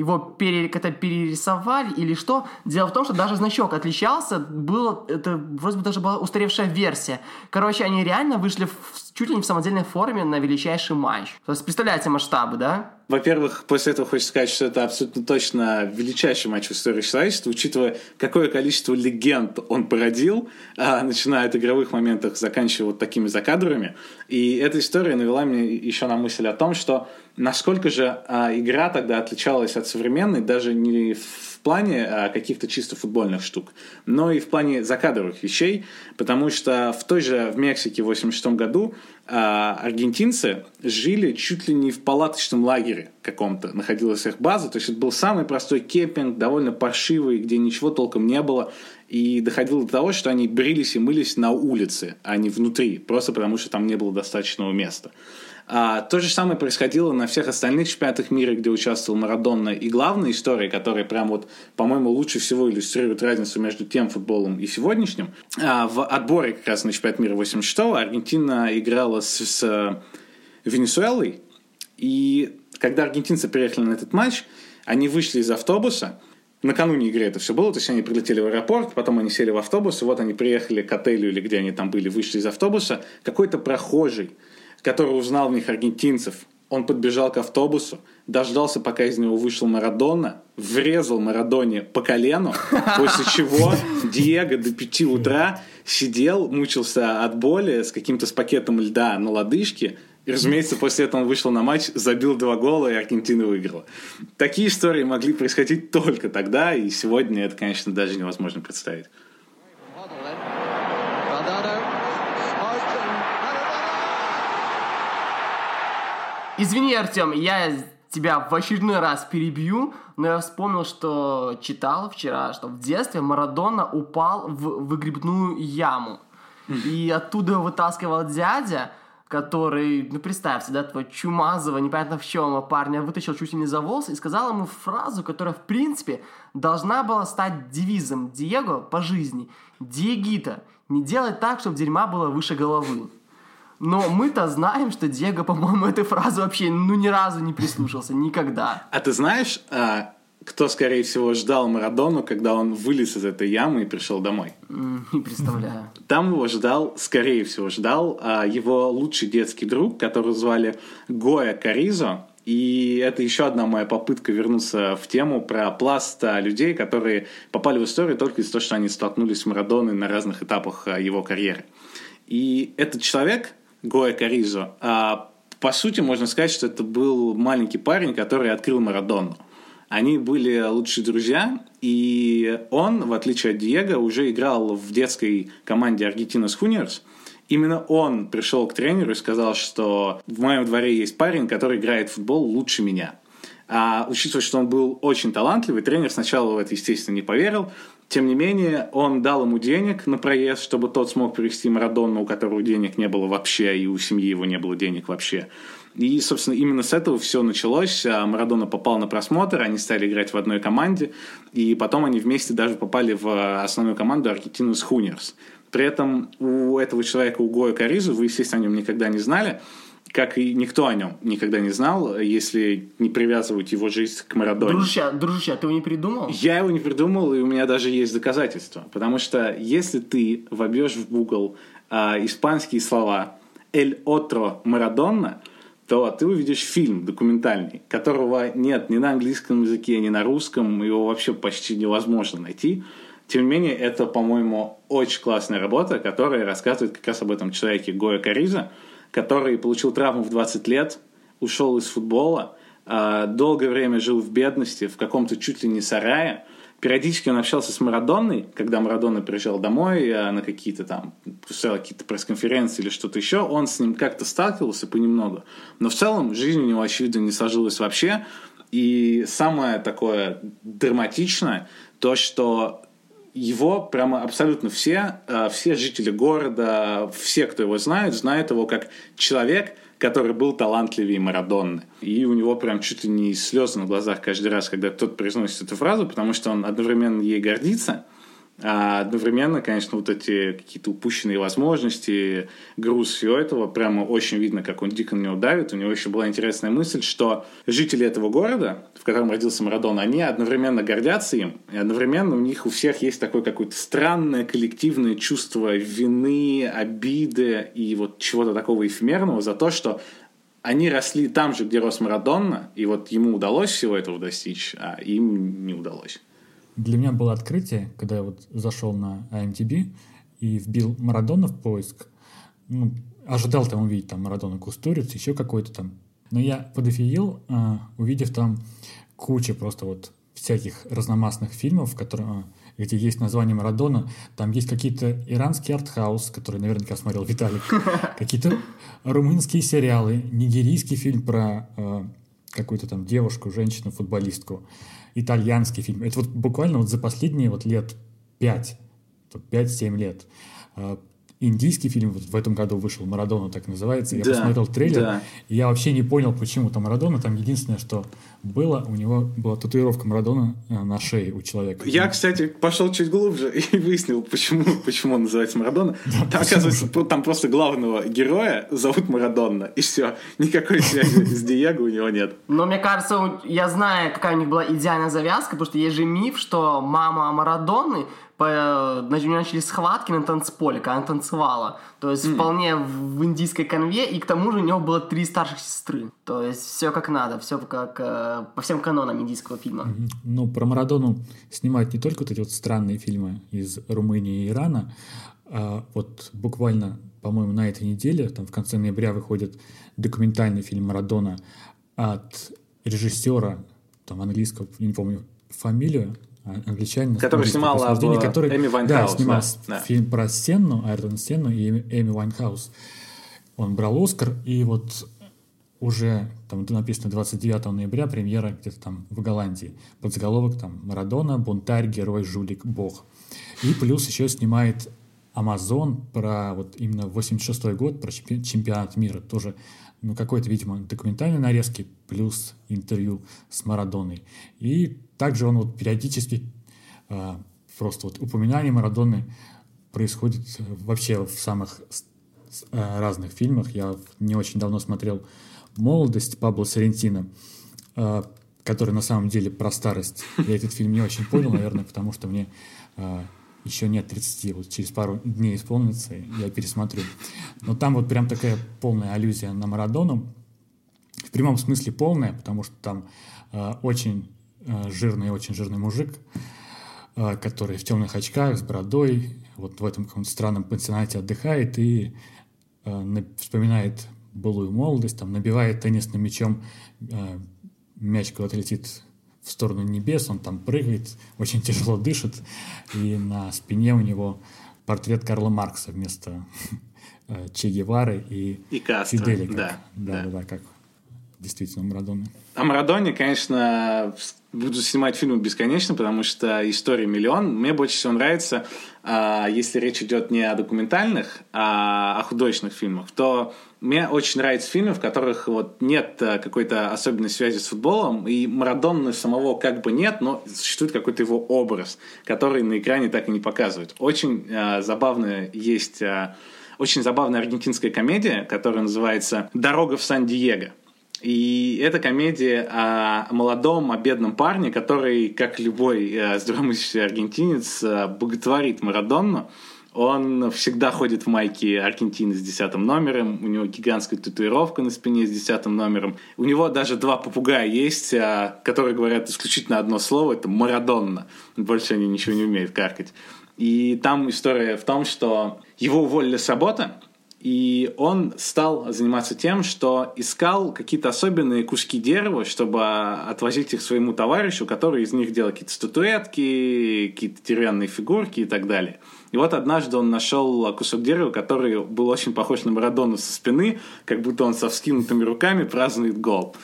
его пере, как-то перерисовали или что. Дело в том, что даже значок отличался, было, это вроде бы даже была устаревшая версия. Короче, они реально вышли в чуть ли не в самодельной форме на величайший матч. То есть представляете масштабы, да? Во-первых, после этого хочется сказать, что это абсолютно точно величайший матч в истории человечества, учитывая, какое количество легенд он породил, а, начиная от игровых моментов, заканчивая вот такими закадрами. И эта история навела меня еще на мысль о том, что насколько же а, игра тогда отличалась от современной, даже не в плане а, каких-то чисто футбольных штук, но и в плане закадровых вещей, потому что в той же в Мексике в 86 году а, аргентинцы жили чуть ли не в палаточном лагере каком-то, находилась их база, то есть это был самый простой кемпинг, довольно паршивый, где ничего толком не было, и доходило до того, что они брились и мылись на улице, а не внутри, просто потому что там не было достаточного места. А, то же самое происходило на всех остальных чемпионатах мира, где участвовал Марадонна. И главная история, которая прям вот, по-моему, лучше всего иллюстрирует разницу между тем футболом и сегодняшним, а, в отборе как раз на чемпионат мира 86-го Аргентина играла с, с Венесуэлой. И когда аргентинцы приехали на этот матч, они вышли из автобуса, накануне игры это все было, то есть они прилетели в аэропорт, потом они сели в автобус, и вот они приехали к отелю или где они там были, вышли из автобуса, какой-то прохожий который узнал в них аргентинцев. Он подбежал к автобусу, дождался, пока из него вышел Марадона, врезал Марадоне по колену, после чего Диего до 5 утра сидел, мучился от боли с каким-то с пакетом льда на лодыжке, и, разумеется, после этого он вышел на матч, забил два гола, и Аргентина выиграла. Такие истории могли происходить только тогда, и сегодня это, конечно, даже невозможно представить. Извини, Артем, я тебя в очередной раз перебью, но я вспомнил, что читал вчера, что в детстве Марадона упал в выгребную яму. И оттуда вытаскивал дядя, который, ну представьте, да, твой чумазого, непонятно в чем, парня вытащил чуть ли не за волосы и сказал ему фразу, которая, в принципе, должна была стать девизом Диего по жизни. Диегита, не делай так, чтобы дерьма было выше головы. Но мы-то знаем, что Диего, по-моему, этой фразы вообще ну ни разу не прислушался, никогда. А ты знаешь, а, кто, скорее всего, ждал Марадону, когда он вылез из этой ямы и пришел домой? Не представляю. Там его ждал, скорее всего, ждал а, его лучший детский друг, которого звали Гоя Каризо. И это еще одна моя попытка вернуться в тему про пласт людей, которые попали в историю только из-за того, что они столкнулись с Марадоной на разных этапах а, его карьеры. И этот человек, Гоя Каризо. А по сути, можно сказать, что это был маленький парень, который открыл Марадону. Они были лучшие друзья, и он, в отличие от Диего, уже играл в детской команде Argentinos Juniors. Именно он пришел к тренеру и сказал, что в моем дворе есть парень, который играет в футбол лучше меня. А учитывая, что он был очень талантливый, тренер сначала в это, естественно, не поверил, тем не менее, он дал ему денег на проезд, чтобы тот смог привезти Марадону, у которого денег не было вообще, и у семьи его не было денег вообще. И, собственно, именно с этого все началось. А Марадона попал на просмотр, они стали играть в одной команде, и потом они вместе даже попали в основную команду Аргентинус Хунерс. При этом у этого человека, у Гоя Каризу, вы, естественно, о нем никогда не знали, как и никто о нем никогда не знал, если не привязывать его жизнь к Марадоне. Дружище, дружище, а ты его не придумал? Я его не придумал, и у меня даже есть доказательства. Потому что если ты вобьешь в Google э, испанские слова «El otro Maradona», то ты увидишь фильм документальный, которого нет ни на английском языке, ни на русском, его вообще почти невозможно найти. Тем не менее, это, по-моему, очень классная работа, которая рассказывает как раз об этом человеке Гоя Кариза, который получил травму в 20 лет, ушел из футбола, а, долгое время жил в бедности, в каком-то чуть ли не сарае. Периодически он общался с Марадонной, когда Марадона приезжал домой а, на какие-то там, какие-то пресс-конференции или что-то еще, он с ним как-то сталкивался понемногу. Но в целом жизнь у него, очевидно, не сложилась вообще. И самое такое драматичное, то, что его прямо абсолютно все, э, все жители города, все, кто его знает, знают его как человек, который был талантливее Марадонны. И у него прям чуть ли не слезы на глазах каждый раз, когда кто-то произносит эту фразу, потому что он одновременно ей гордится, А одновременно, конечно, вот эти какие-то упущенные возможности, груз всего этого, прямо очень видно, как он дико на него давит. У него еще была интересная мысль, что жители этого города, в котором родился Марадон, они одновременно гордятся им, и одновременно у них у всех есть такое какое-то странное коллективное чувство вины, обиды и вот чего-то такого эфемерного за то, что они росли там же, где рос Марадонна, и вот ему удалось всего этого достичь, а им не удалось. Для меня было открытие, когда я вот зашел на IMDb и вбил Марадона в поиск. Ну, ожидал там увидеть там Марадона Кустуриц, еще какой-то там. Но я подофигел, а, увидев там кучу просто вот всяких разномастных фильмов, которые, а, где есть название Марадона. Там есть какие-то иранские артхаус, которые наверняка смотрел Виталик, какие-то румынские сериалы, нигерийский фильм про а, какую-то там девушку, женщину, футболистку итальянский фильм. Это вот буквально вот за последние вот лет пять, пять-семь лет. Индийский фильм вот в этом году вышел, Марадона так называется. Я да, посмотрел трейлер, да. и я вообще не понял, почему там Марадона. Там единственное, что было, у него была татуировка Марадона э, на шее у человека. Я, кстати, пошел чуть глубже и выяснил, почему, почему он называется Марадона. Да, там, оказывается, там просто главного героя зовут Марадона, и все. Никакой связи с Диего у него нет. Но мне кажется, я знаю, какая у них была идеальная завязка, потому что есть же миф, что мама Марадоны по, схватки на танцполе, когда она танцевала. То есть mm. вполне в индийской конве, и к тому же у него было три старших сестры. То есть все как надо, все как э, по всем канонам индийского фильма. Mm-hmm. Ну, про Марадону снимают не только вот эти вот странные фильмы из Румынии и Ирана, а вот буквально, по-моему, на этой неделе, там в конце ноября выходит документальный фильм Марадона от режиссера, там английского, не помню фамилию, англичанин. Который снимал об который, Эми Вайнхаус. Да, снимал да. фильм про Сенну, Айртон Сенну и Эми Вайнхаус. Он брал Оскар, и вот уже там написано 29 ноября премьера где-то там в Голландии. Подзаголовок там «Марадона, бунтарь, герой, жулик, бог». И плюс еще снимает Амазон про вот именно 86 год, про чемпионат мира. Тоже, ну, какой-то, видимо, документальный нарезки плюс интервью с Марадоной. И также он вот периодически э, просто вот упоминание Марадоны происходит вообще в самых э, разных фильмах. Я не очень давно смотрел «Молодость» Пабло Соррентино, э, который на самом деле про старость. Я этот фильм не очень понял, наверное, потому что мне э, еще нет 30, вот через пару дней исполнится, я пересмотрю. Но там вот прям такая полная аллюзия на Марадону. В прямом смысле полная, потому что там э, очень Э, жирный, очень жирный мужик, э, который в темных очках, с бородой, вот в этом каком-то странном пансионате отдыхает и э, вспоминает былую молодость, там набивает теннисным мячом, мяч куда-то летит в сторону небес, он там прыгает, очень тяжело дышит, и на спине у него портрет Карла Маркса вместо Че Гевары и, и Кастро, Фидели, как, да, да, да, да, как действительно Марадона. О Марадоне, конечно, буду снимать фильмы бесконечно, потому что история миллион. Мне больше всего нравится, а, если речь идет не о документальных, а о художественных фильмах, то мне очень нравятся фильмы, в которых вот нет э, какой-то особенной связи с футболом, и Марадонны самого как бы нет, но существует какой-то его образ, который на экране так и не показывают. Очень э, забавно есть... Э, очень забавная аргентинская комедия, которая называется «Дорога в Сан-Диего». И это комедия о молодом, о бедном парне, который, как любой э, здравомыслящий аргентинец, э, боготворит Марадонну. Он всегда ходит в майке Аргентины с десятым номером, у него гигантская татуировка на спине с десятым номером. У него даже два попугая есть, э, которые говорят исключительно одно слово, это Марадонна. Больше они ничего не умеют каркать. И там история в том, что его уволили с работы, и он стал заниматься тем, что искал какие-то особенные куски дерева, чтобы отвозить их своему товарищу, который из них делал какие-то статуэтки, какие-то деревянные фигурки и так далее. И вот однажды он нашел кусок дерева, который был очень похож на Марадону со спины, как будто он со вскинутыми руками празднует гол.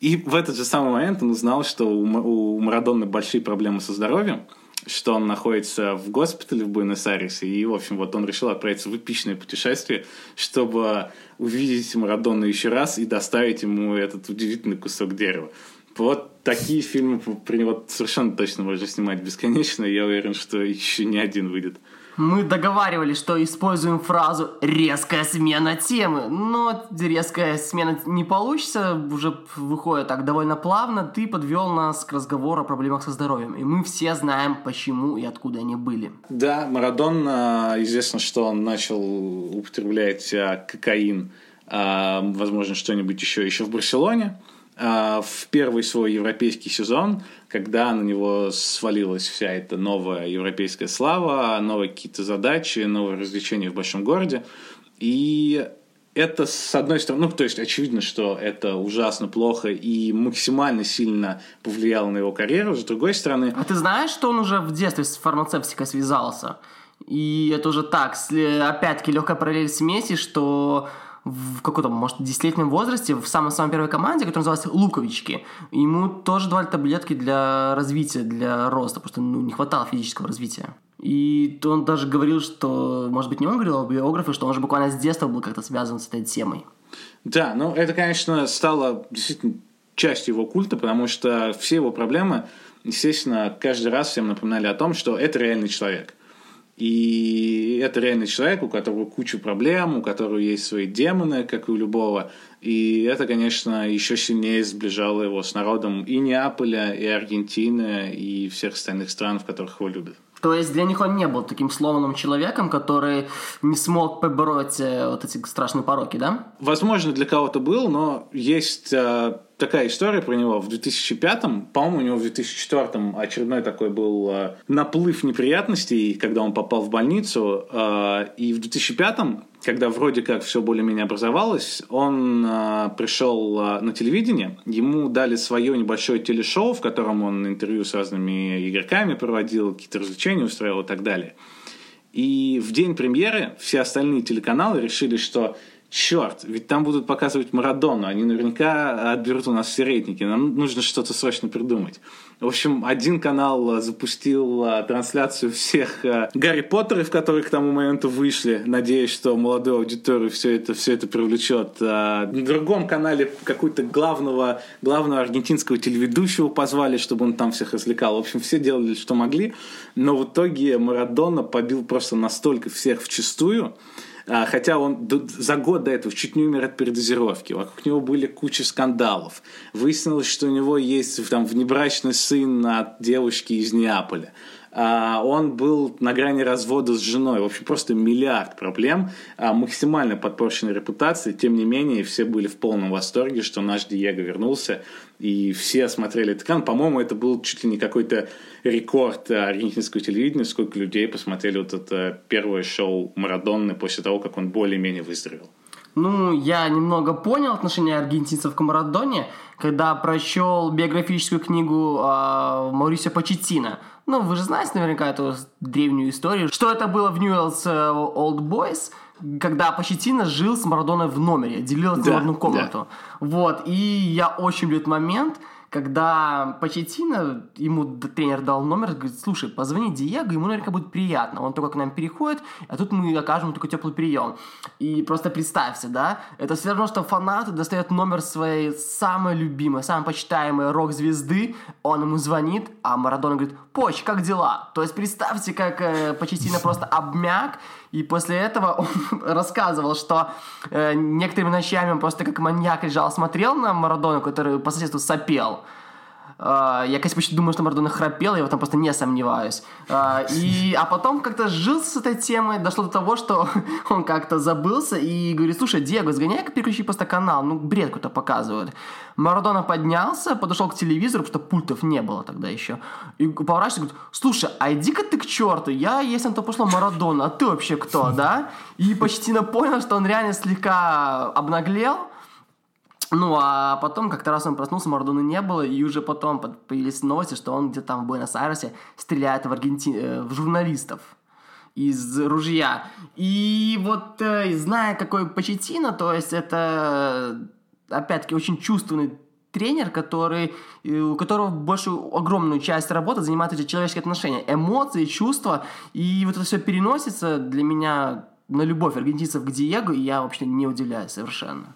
И в этот же самый момент он узнал, что у Марадоны большие проблемы со здоровьем, что он находится в госпитале в Буэнос-Айресе, и, в общем, вот он решил отправиться в эпичное путешествие, чтобы увидеть Марадону еще раз и доставить ему этот удивительный кусок дерева. Вот такие фильмы него совершенно точно можно снимать бесконечно. Я уверен, что еще не один выйдет. Мы договаривались, что используем фразу «резкая смена темы», но резкая смена не получится, уже выходит так довольно плавно. Ты подвел нас к разговору о проблемах со здоровьем, и мы все знаем, почему и откуда они были. Да, Марадон, известно, что он начал употреблять а, кокаин, а, возможно, что-нибудь еще, еще в Барселоне. А, в первый свой европейский сезон, когда на него свалилась вся эта новая европейская слава, новые какие-то задачи, новые развлечения в большом городе. И это, с одной стороны, ну, то есть очевидно, что это ужасно плохо и максимально сильно повлияло на его карьеру. С другой стороны... А ты знаешь, что он уже в детстве с фармацевтикой связался? И это уже так, опять-таки легкая параллель с что в каком-то, может, десятилетнем возрасте в самой-самой первой команде, которая называлась Луковички. Ему тоже давали таблетки для развития, для роста, потому что ну, не хватало физического развития. И он даже говорил, что, может быть, не он говорил, а биографы, что он же буквально с детства был как-то связан с этой темой. Да, ну это, конечно, стало действительно частью его культа, потому что все его проблемы, естественно, каждый раз всем напоминали о том, что это реальный человек – и это реальный человек, у которого куча проблем, у которого есть свои демоны, как и у любого. И это, конечно, еще сильнее сближало его с народом и Неаполя, и Аргентины, и всех остальных стран, в которых его любят. То есть для них он не был таким сломанным человеком, который не смог побороть э, вот эти страшные пороки, да? Возможно, для кого-то был, но есть э, такая история про него в 2005-м, по-моему, у него в 2004-м очередной такой был э, наплыв неприятностей, когда он попал в больницу, э, и в 2005-м, когда вроде как все более-менее образовалось, он э, пришел э, на телевидение, ему дали свое небольшое телешоу, в котором он интервью с разными игроками проводил, какие-то развлечения устраивал и так далее. И в день премьеры все остальные телеканалы решили, что черт, ведь там будут показывать Марадону, они наверняка отберут у нас все рейтинги, нам нужно что-то срочно придумать. В общем, один канал запустил а, трансляцию всех а, Гарри Поттеров, которые к тому моменту вышли, надеясь, что молодую аудиторию все это, все это привлечет. На другом канале какую-то главного, главного аргентинского телеведущего позвали, чтобы он там всех развлекал. В общем, все делали, что могли, но в итоге Марадона побил просто настолько всех в чистую, хотя он за год до этого чуть не умер от передозировки. Вокруг него были куча скандалов. Выяснилось, что у него есть там внебрачный сын от девушки из Неаполя. А, он был на грани развода с женой. В общем, просто миллиард проблем, а, максимально подпорченной репутации. Тем не менее, все были в полном восторге, что наш Диего вернулся, и все смотрели этот. По-моему, это был чуть ли не какой-то рекорд аргентинского телевидения, сколько людей посмотрели вот это первое шоу Марадонны после того, как он более-менее выздоровел. Ну, я немного понял отношение аргентинцев к Марадоне, когда прочел биографическую книгу э, Маурисио Почетина – ну, вы же знаете наверняка эту древнюю историю, что это было в Newell's Old Boys, когда Почетина жил с Марадоной в номере, делил да, одну комнату. Да. Вот, и я очень люблю этот момент, когда Почетина, ему тренер дал номер, говорит, слушай, позвони Диего, ему наверняка будет приятно. Он только к нам переходит, а тут мы окажем такой теплый прием. И просто представься, да, это все равно, что фанат достает номер своей самой любимой, самой почитаемой рок-звезды, он ему звонит, а Марадона говорит, Поч, как дела? То есть представьте, как э, Почетина просто обмяк, и после этого он рассказывал, что э, некоторыми ночами он просто как маньяк лежал, смотрел на Марадону, который по соседству сопел. Uh, я, конечно, почти думаю, что Марадона храпел, я в этом просто не сомневаюсь. Uh, и, а потом как-то жил с этой темой, дошло до того, что он как-то забылся и говорит, слушай, Диего, сгоняй-ка переключи просто канал, ну, бред какой-то показывают. Марадона поднялся, подошел к телевизору, потому что пультов не было тогда еще, и поворачивается и говорит, слушай, а иди-ка ты к черту, я, если на то пошло, Марадона, а ты вообще кто, да? И почти понял, что он реально слегка обнаглел, ну, а потом как-то раз он проснулся, Марадоны не было, и уже потом появились новости, что он где-то там в Буэнос-Айресе стреляет в, Аргенти... Э, в журналистов из ружья. И вот, э, зная, какой Почетино, то есть это, опять-таки, очень чувственный тренер, который, э, у которого большую, огромную часть работы занимают эти человеческие отношения, эмоции, чувства, и вот это все переносится для меня на любовь аргентинцев к Диего, и я вообще не удивляюсь совершенно.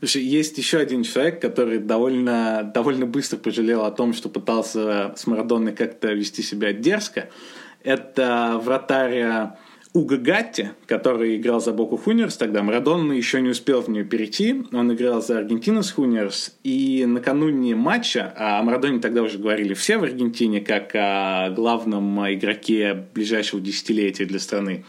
Слушай, есть еще один человек, который довольно, довольно быстро пожалел о том, что пытался с Марадонной как-то вести себя дерзко. Это вратарь Уго Гатти, который играл за Боку Хунерс тогда, Марадонна еще не успел в нее перейти, он играл за Аргентинус Хунерс, и накануне матча, а о Марадоне тогда уже говорили все в Аргентине, как о главном игроке ближайшего десятилетия для страны.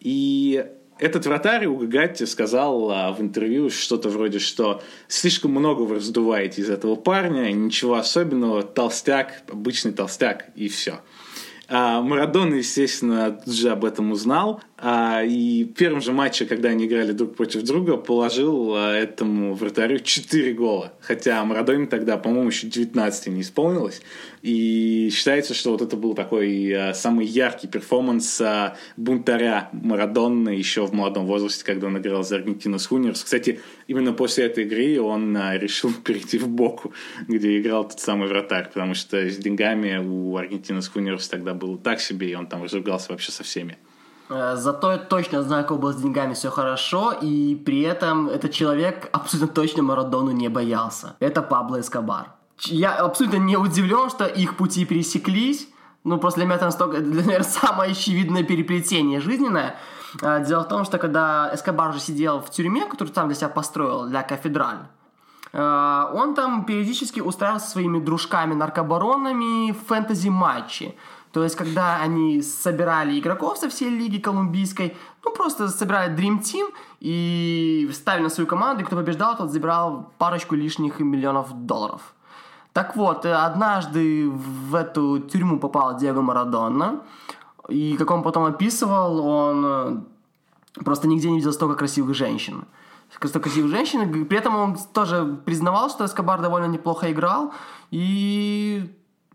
И этот вратарь Уго Гатти сказал а, в интервью что-то вроде, что слишком много вы раздуваете из этого парня, ничего особенного, толстяк, обычный толстяк, и все. А, Марадона, естественно, уже об этом узнал. А, и в первом же матче, когда они играли друг против друга, положил а, этому вратарю 4 гола. Хотя Марадоне тогда, по-моему, еще 19 не исполнилось. И считается, что вот это был такой а, самый яркий перформанс а, бунтаря Марадонны еще в молодом возрасте, когда он играл за Аргентину с Хунерс. Кстати, именно после этой игры он а, решил перейти в Боку, где играл тот самый вратарь, потому что с деньгами у Аргентины с Хунерс тогда было так себе, и он там разругался вообще со всеми. Э, зато я точно знаю, как было с деньгами все хорошо, и при этом этот человек абсолютно точно Марадону не боялся. Это Пабло Эскобар. Я абсолютно не удивлен, что их пути пересеклись. Ну, просто для меня это настолько, для меня самое очевидное переплетение жизненное. Э, дело в том, что когда Эскобар уже сидел в тюрьме, которую там для себя построил, для кафедраль, э, он там периодически устраивал со своими дружками-наркобаронами фэнтези-матчи. То есть, когда они собирали игроков со всей лиги колумбийской, ну, просто собирали Dream Team и ставили на свою команду, и кто побеждал, тот забирал парочку лишних миллионов долларов. Так вот, однажды в эту тюрьму попал Диего Марадона, и как он потом описывал, он э, просто нигде не видел столько красивых женщин. Столько красивых женщин. При этом он тоже признавал, что Эскобар довольно неплохо играл, и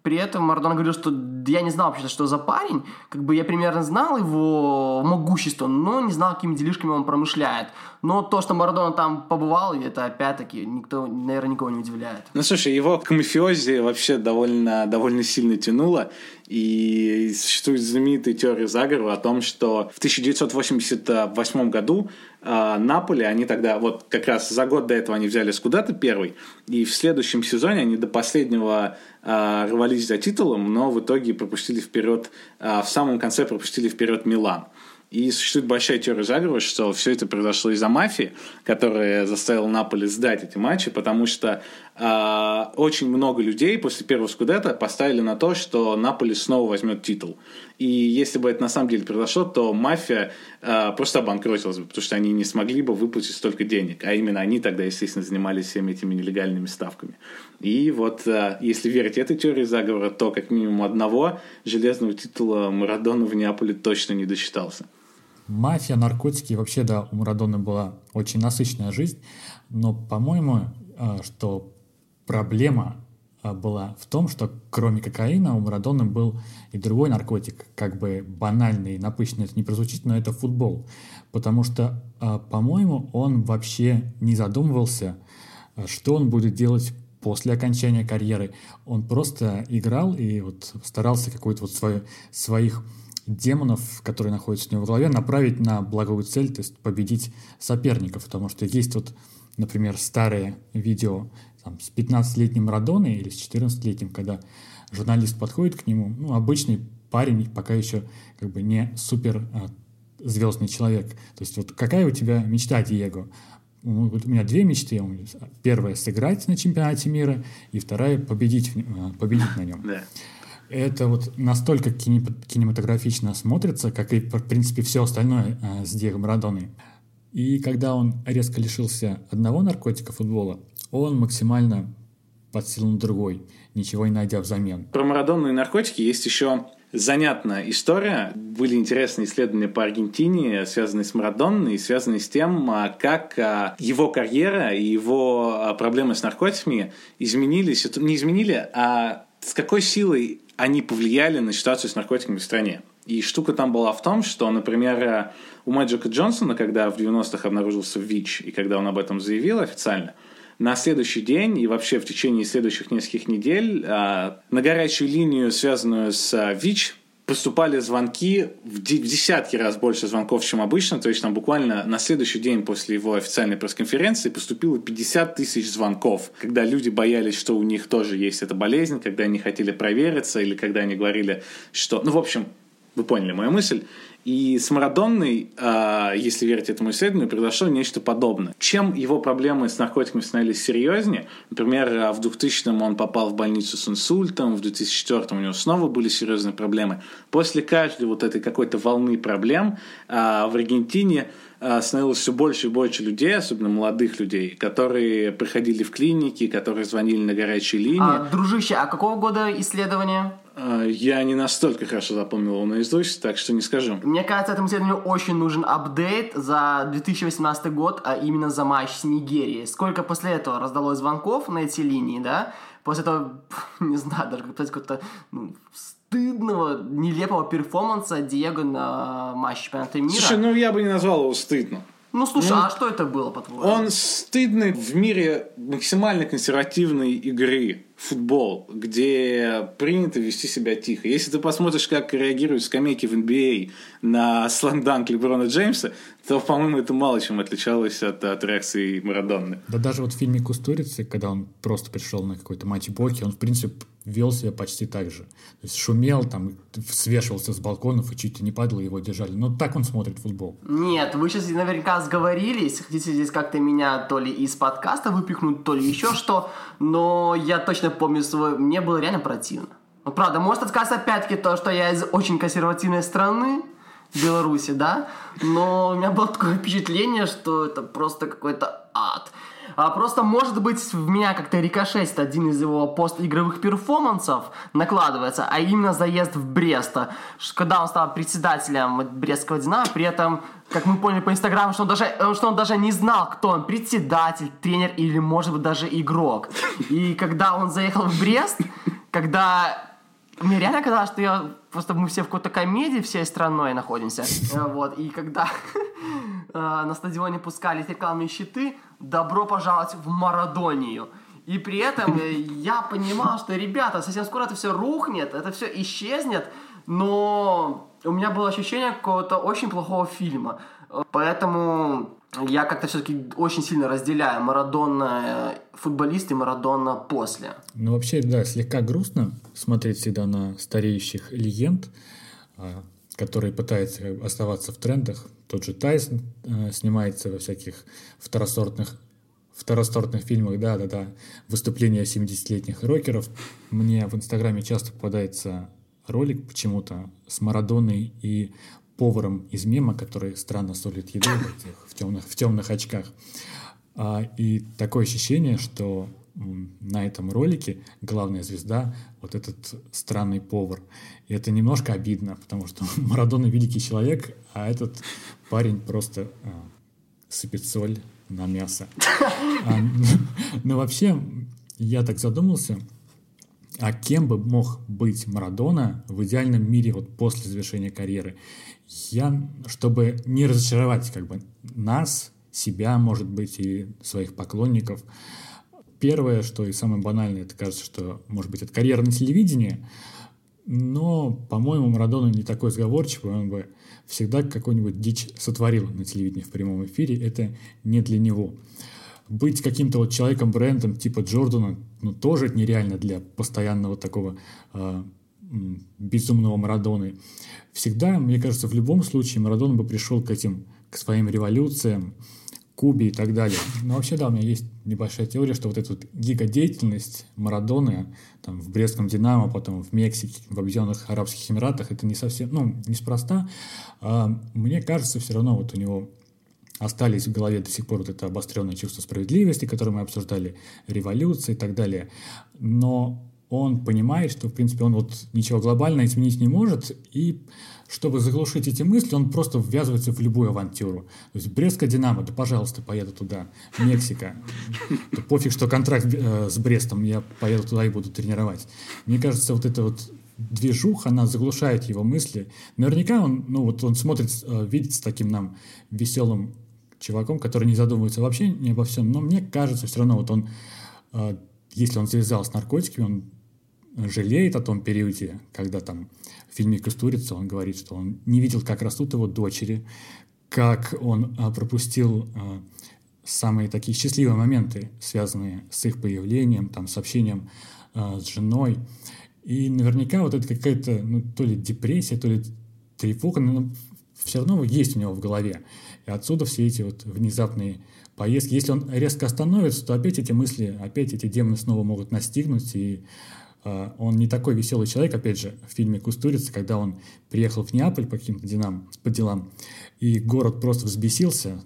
при этом Марадона говорил, что я не знал вообще, что за парень. Как бы я примерно знал его могущество, но не знал, какими делишками он промышляет. Но то, что Марадона там побывал, это опять-таки никто, наверное, никого не удивляет. Ну, слушай, его к мафиози вообще довольно, довольно сильно тянуло. И существует знаменитая теория заговора о том, что в 1988 году э, Наполе, они тогда, вот как раз за год до этого они взяли Скудата первый, и в следующем сезоне они до последнего э, рвались за титулом, но в итоге пропустили вперед, э, в самом конце пропустили вперед Милан. И существует большая теория заговора, что все это произошло из-за мафии, которая заставила Наполи сдать эти матчи, потому что э, очень много людей после первого скудета поставили на то, что Наполи снова возьмет титул. И если бы это на самом деле произошло, то мафия э, просто обанкротилась бы, потому что они не смогли бы выплатить столько денег. А именно они тогда, естественно, занимались всеми этими нелегальными ставками. И вот, э, если верить этой теории заговора, то как минимум одного железного титула Марадона в Неаполе точно не досчитался. Мафия, наркотики, вообще, да, у Марадоны была очень насыщенная жизнь, но, по-моему, э, что проблема э, была в том, что кроме кокаина у Марадоны был и другой наркотик, как бы банальный и напыщенный это не прозвучит, но это футбол. Потому что, э, по-моему, он вообще не задумывался, что он будет делать после окончания карьеры. Он просто играл и вот старался какой-то вот свой, своих демонов, которые находятся у него в голове, направить на благую цель, то есть победить соперников. Потому что есть вот, например, старые видео там, с 15-летним Марадоной или с 14-летним, когда журналист подходит к нему, ну, обычный парень, пока еще как бы не супер а, звездный человек. То есть вот какая у тебя мечта, Диего? У меня две мечты. Первая — сыграть на чемпионате мира, и вторая — победить, а, победить на нем. Да это вот настолько кинематографично смотрится, как и, в принципе, все остальное э, с Диего Марадоной. И когда он резко лишился одного наркотика футбола, он максимально подсел на другой, ничего не найдя взамен. Про Марадону и наркотики есть еще занятная история. Были интересные исследования по Аргентине, связанные с Марадонной, и связанные с тем, а, как а, его карьера и его а, проблемы с наркотиками изменились, не изменили, а с какой силой они повлияли на ситуацию с наркотиками в стране. И штука там была в том, что, например, у Мэджика Джонсона, когда в 90-х обнаружился ВИЧ, и когда он об этом заявил официально, на следующий день и вообще в течение следующих нескольких недель а, на горячую линию, связанную с а, ВИЧ, поступали звонки в десятки раз больше звонков, чем обычно. То есть там буквально на следующий день после его официальной пресс-конференции поступило 50 тысяч звонков, когда люди боялись, что у них тоже есть эта болезнь, когда они хотели провериться или когда они говорили, что... Ну, в общем, вы поняли мою мысль. И с Марадонной, э, если верить этому исследованию, произошло нечто подобное. Чем его проблемы с наркотиками становились серьезнее, например, а, в 2000-м он попал в больницу с инсультом, в 2004-м у него снова были серьезные проблемы. После каждой вот этой какой-то волны проблем э, в Аргентине становилось все больше и больше людей, особенно молодых людей, которые приходили в клиники, которые звонили на горячие линии. А, дружище, а какого года исследование? А, я не настолько хорошо запомнил его наизусть, так что не скажу. Мне кажется, этому исследованию очень нужен апдейт за 2018 год, а именно за матч с Нигерией. Сколько после этого раздалось звонков на эти линии, да? После этого, не знаю, даже какого-то ну, стыдного, нелепого перформанса Диего на матче чемпионата мира. Слушай, ну я бы не назвал его стыдно. Ну, слушай, ну, а что это было, по-твоему? Он стыдный в мире максимально консервативной игры футбол, где принято вести себя тихо. Если ты посмотришь, как реагируют скамейки в NBA а на слэмданк Леброна Джеймса, то, по-моему, это мало чем отличалось от, от реакции Марадонны. Да даже вот в фильме «Кустурицы», когда он просто пришел на какой-то матч Боки, он, в принципе, вел себя почти так же. То есть шумел, там, свешивался с балконов и чуть не падал, его держали. Но так он смотрит футбол. Нет, вы сейчас наверняка сговорились, хотите здесь как-то меня то ли из подкаста выпихнуть, то ли еще что, но я точно помню свой... Мне было реально противно. Ну, правда, может сказать опять-таки то, что я из очень консервативной страны, Беларуси, да, но у меня было такое впечатление, что это просто какой-то ад. А просто, может быть, в меня как-то рикошетит один из его постигровых перформансов накладывается, а именно заезд в Брест. Когда он стал председателем Брестского Динамо, при этом, как мы поняли по Инстаграму, что он даже, что он даже не знал, кто он, председатель, тренер или, может быть, даже игрок. И когда он заехал в Брест, когда мне реально казалось, что я просто мы все в какой-то комедии всей страной находимся. Э, вот. И когда э, на стадионе пускались рекламные щиты, добро пожаловать в Марадонию. И при этом э, я понимал, что, ребята, совсем скоро это все рухнет, это все исчезнет, но у меня было ощущение какого-то очень плохого фильма. Поэтому я как-то все-таки очень сильно разделяю Марадона футболист и Марадона после. Ну, вообще, да, слегка грустно смотреть всегда на стареющих легенд, а, которые пытаются оставаться в трендах. Тот же Тайсон э, снимается во всяких второсортных второсортных фильмах, да-да-да, выступления 70-летних рокеров. Мне в Инстаграме часто попадается ролик почему-то с Марадоной и поваром из мема, который странно солит еду в, этих, в, темных, в темных очках. А, и такое ощущение, что на этом ролике главная звезда вот этот странный повар. И это немножко обидно, потому что Марадона великий человек, а этот парень просто а, сыпет соль на мясо. А, но вообще, я так задумался, а кем бы мог быть Марадона в идеальном мире вот после завершения карьеры? Я, чтобы не разочаровать как бы нас, себя, может быть, и своих поклонников, первое, что и самое банальное, это кажется, что, может быть, это карьера на телевидении, но, по-моему, Марадона не такой сговорчивый, он бы всегда какой-нибудь дичь сотворил на телевидении в прямом эфире, это не для него. Быть каким-то вот человеком-брендом типа Джордана, ну, тоже нереально для постоянного такого э, безумного Марадоны. Всегда, мне кажется, в любом случае Марадона бы пришел к этим, к своим революциям, Кубе и так далее. Но вообще, да, у меня есть небольшая теория, что вот эта вот гигадеятельность Марадоны там, в Брестском Динамо, потом в Мексике, в Объединенных Арабских Эмиратах, это не совсем, ну, неспроста. А, мне кажется, все равно вот у него остались в голове до сих пор вот это обостренное чувство справедливости, которое мы обсуждали, революция и так далее. Но он понимает, что, в принципе, он вот ничего глобально изменить не может, и чтобы заглушить эти мысли, он просто ввязывается в любую авантюру. То есть Брестская Динамо, да пожалуйста, поеду туда. Мексика, да пофиг, что контракт э, с Брестом, я поеду туда и буду тренировать. Мне кажется, вот эта вот движуха, она заглушает его мысли. Наверняка он, ну вот он смотрит, э, видит с таким нам веселым чуваком, который не задумывается вообще ни обо всем, но мне кажется, все равно вот он, э, если он связал с наркотиками, он жалеет о том периоде, когда там в фильме Кустурица он говорит, что он не видел, как растут его дочери, как он а, пропустил а, самые такие счастливые моменты, связанные с их появлением, там, с общением а, с женой. И наверняка вот это какая-то, ну, то ли депрессия, то ли тревога, но все равно есть у него в голове. И отсюда все эти вот внезапные поездки. Если он резко остановится, то опять эти мысли, опять эти демоны снова могут настигнуть, и он не такой веселый человек, опять же, в фильме «Кустурица», когда он приехал в Неаполь по каким-то делам, по делам, и город просто взбесился,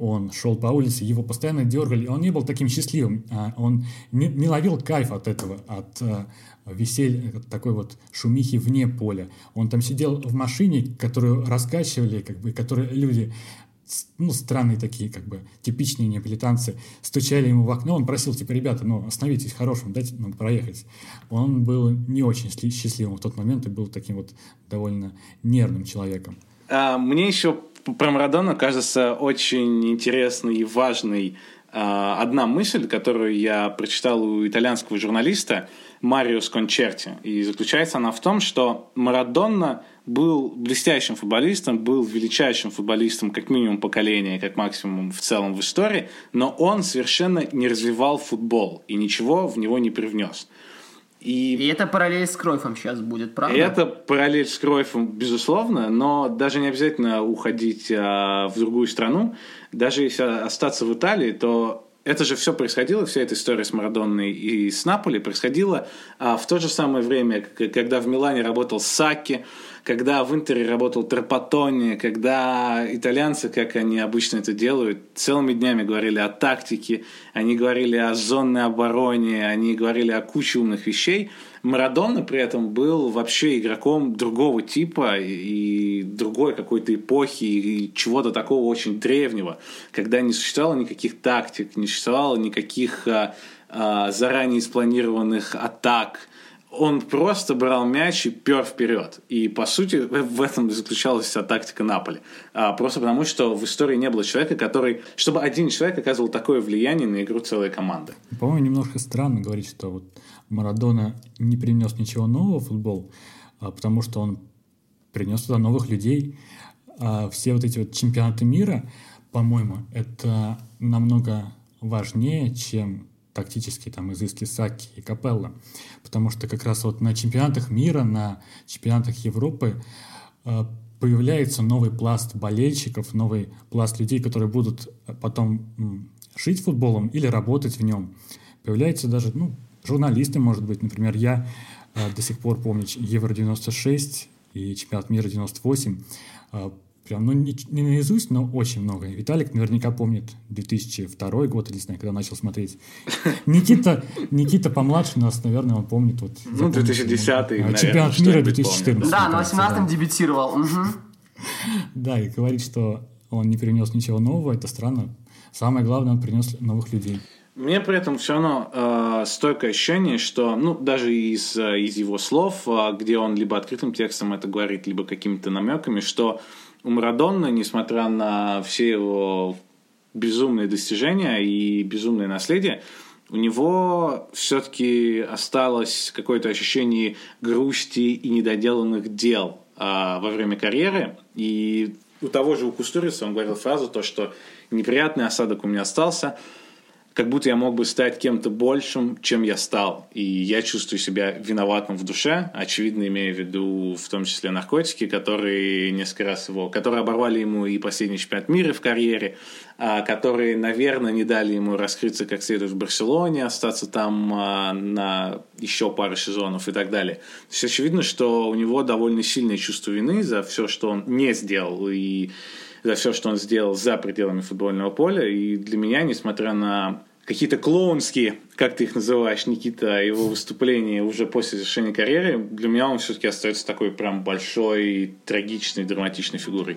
он шел по улице, его постоянно дергали, он не был таким счастливым, а он не, не ловил кайф от этого, от а, веселья, от такой вот шумихи вне поля. Он там сидел в машине, которую раскачивали, как бы, которые люди ну, странные такие, как бы, типичные неаполитанцы, стучали ему в окно, он просил, типа, ребята, ну, остановитесь хорошим, дайте нам проехать. Он был не очень счастливым в тот момент и был таким вот довольно нервным человеком. А, мне еще про Марадона кажется очень интересной и важной а, одна мысль, которую я прочитал у итальянского журналиста Марио Скончерти. И заключается она в том, что Марадона был блестящим футболистом, был величайшим футболистом как минимум поколения, как максимум в целом в истории, но он совершенно не развивал футбол и ничего в него не привнес. И, и это параллель с Кройфом сейчас будет, правда? И это параллель с Кройфом, безусловно, но даже не обязательно уходить а, в другую страну. Даже если остаться в Италии, то это же все происходило, вся эта история с Марадонной и с Наполи происходила а, в то же самое время, когда в Милане работал Саки, когда в Интере работал Тропатони, когда итальянцы, как они обычно это делают, целыми днями говорили о тактике, они говорили о зонной обороне, они говорили о куче умных вещей. Марадона при этом был вообще игроком другого типа и другой какой-то эпохи и чего-то такого очень древнего, когда не существовало никаких тактик, не существовало никаких а, а, заранее спланированных атак, он просто брал мяч и пер вперед. И, по сути, в этом заключалась вся тактика Наполи. А, просто потому, что в истории не было человека, который... Чтобы один человек оказывал такое влияние на игру целой команды. По-моему, немножко странно говорить, что вот Марадона не принес ничего нового в футбол, а, потому что он принес туда новых людей. А все вот эти вот чемпионаты мира, по-моему, это намного важнее, чем тактические там изыски Саки и Капелла. Потому что как раз вот на чемпионатах мира, на чемпионатах Европы э, появляется новый пласт болельщиков, новый пласт людей, которые будут потом жить футболом или работать в нем. Появляются даже ну, журналисты, может быть. Например, я э, до сих пор помню Евро-96 и чемпионат мира 98 прям, ну, не, не наизусть, но очень много. Виталик наверняка помнит 2002 год, или не знаю, когда начал смотреть. Никита, Никита помладше нас, наверное, он помнит. Вот, ну, 2010 й Чемпионат мира 2014. Да, на 18-м дебютировал. Да, и говорит, что он не принес ничего нового, это странно. Самое главное, он принес новых людей. Мне при этом все равно э, стойкое ощущение, что, ну, даже из, э, из его слов, э, где он либо открытым текстом это говорит, либо какими-то намеками, что у Марадона, несмотря на все его безумные достижения и безумное наследие, у него все-таки осталось какое-то ощущение грусти и недоделанных дел а, во время карьеры. И у того же у Кустурица он говорил фразу, то, что неприятный осадок у меня остался – как будто я мог бы стать кем-то большим, чем я стал. И я чувствую себя виноватым в душе, очевидно, имея в виду в том числе наркотики, которые несколько раз его, которые оборвали ему и последний чемпионат мира в карьере, а, которые, наверное, не дали ему раскрыться как следует в Барселоне, остаться там а, на еще пару сезонов и так далее. То есть очевидно, что у него довольно сильное чувство вины за все, что он не сделал, и за все, что он сделал за пределами футбольного поля. И для меня, несмотря на какие-то клоунские, как ты их называешь, Никита, его выступления уже после завершения карьеры, для меня он все-таки остается такой прям большой, трагичной, драматичной фигурой.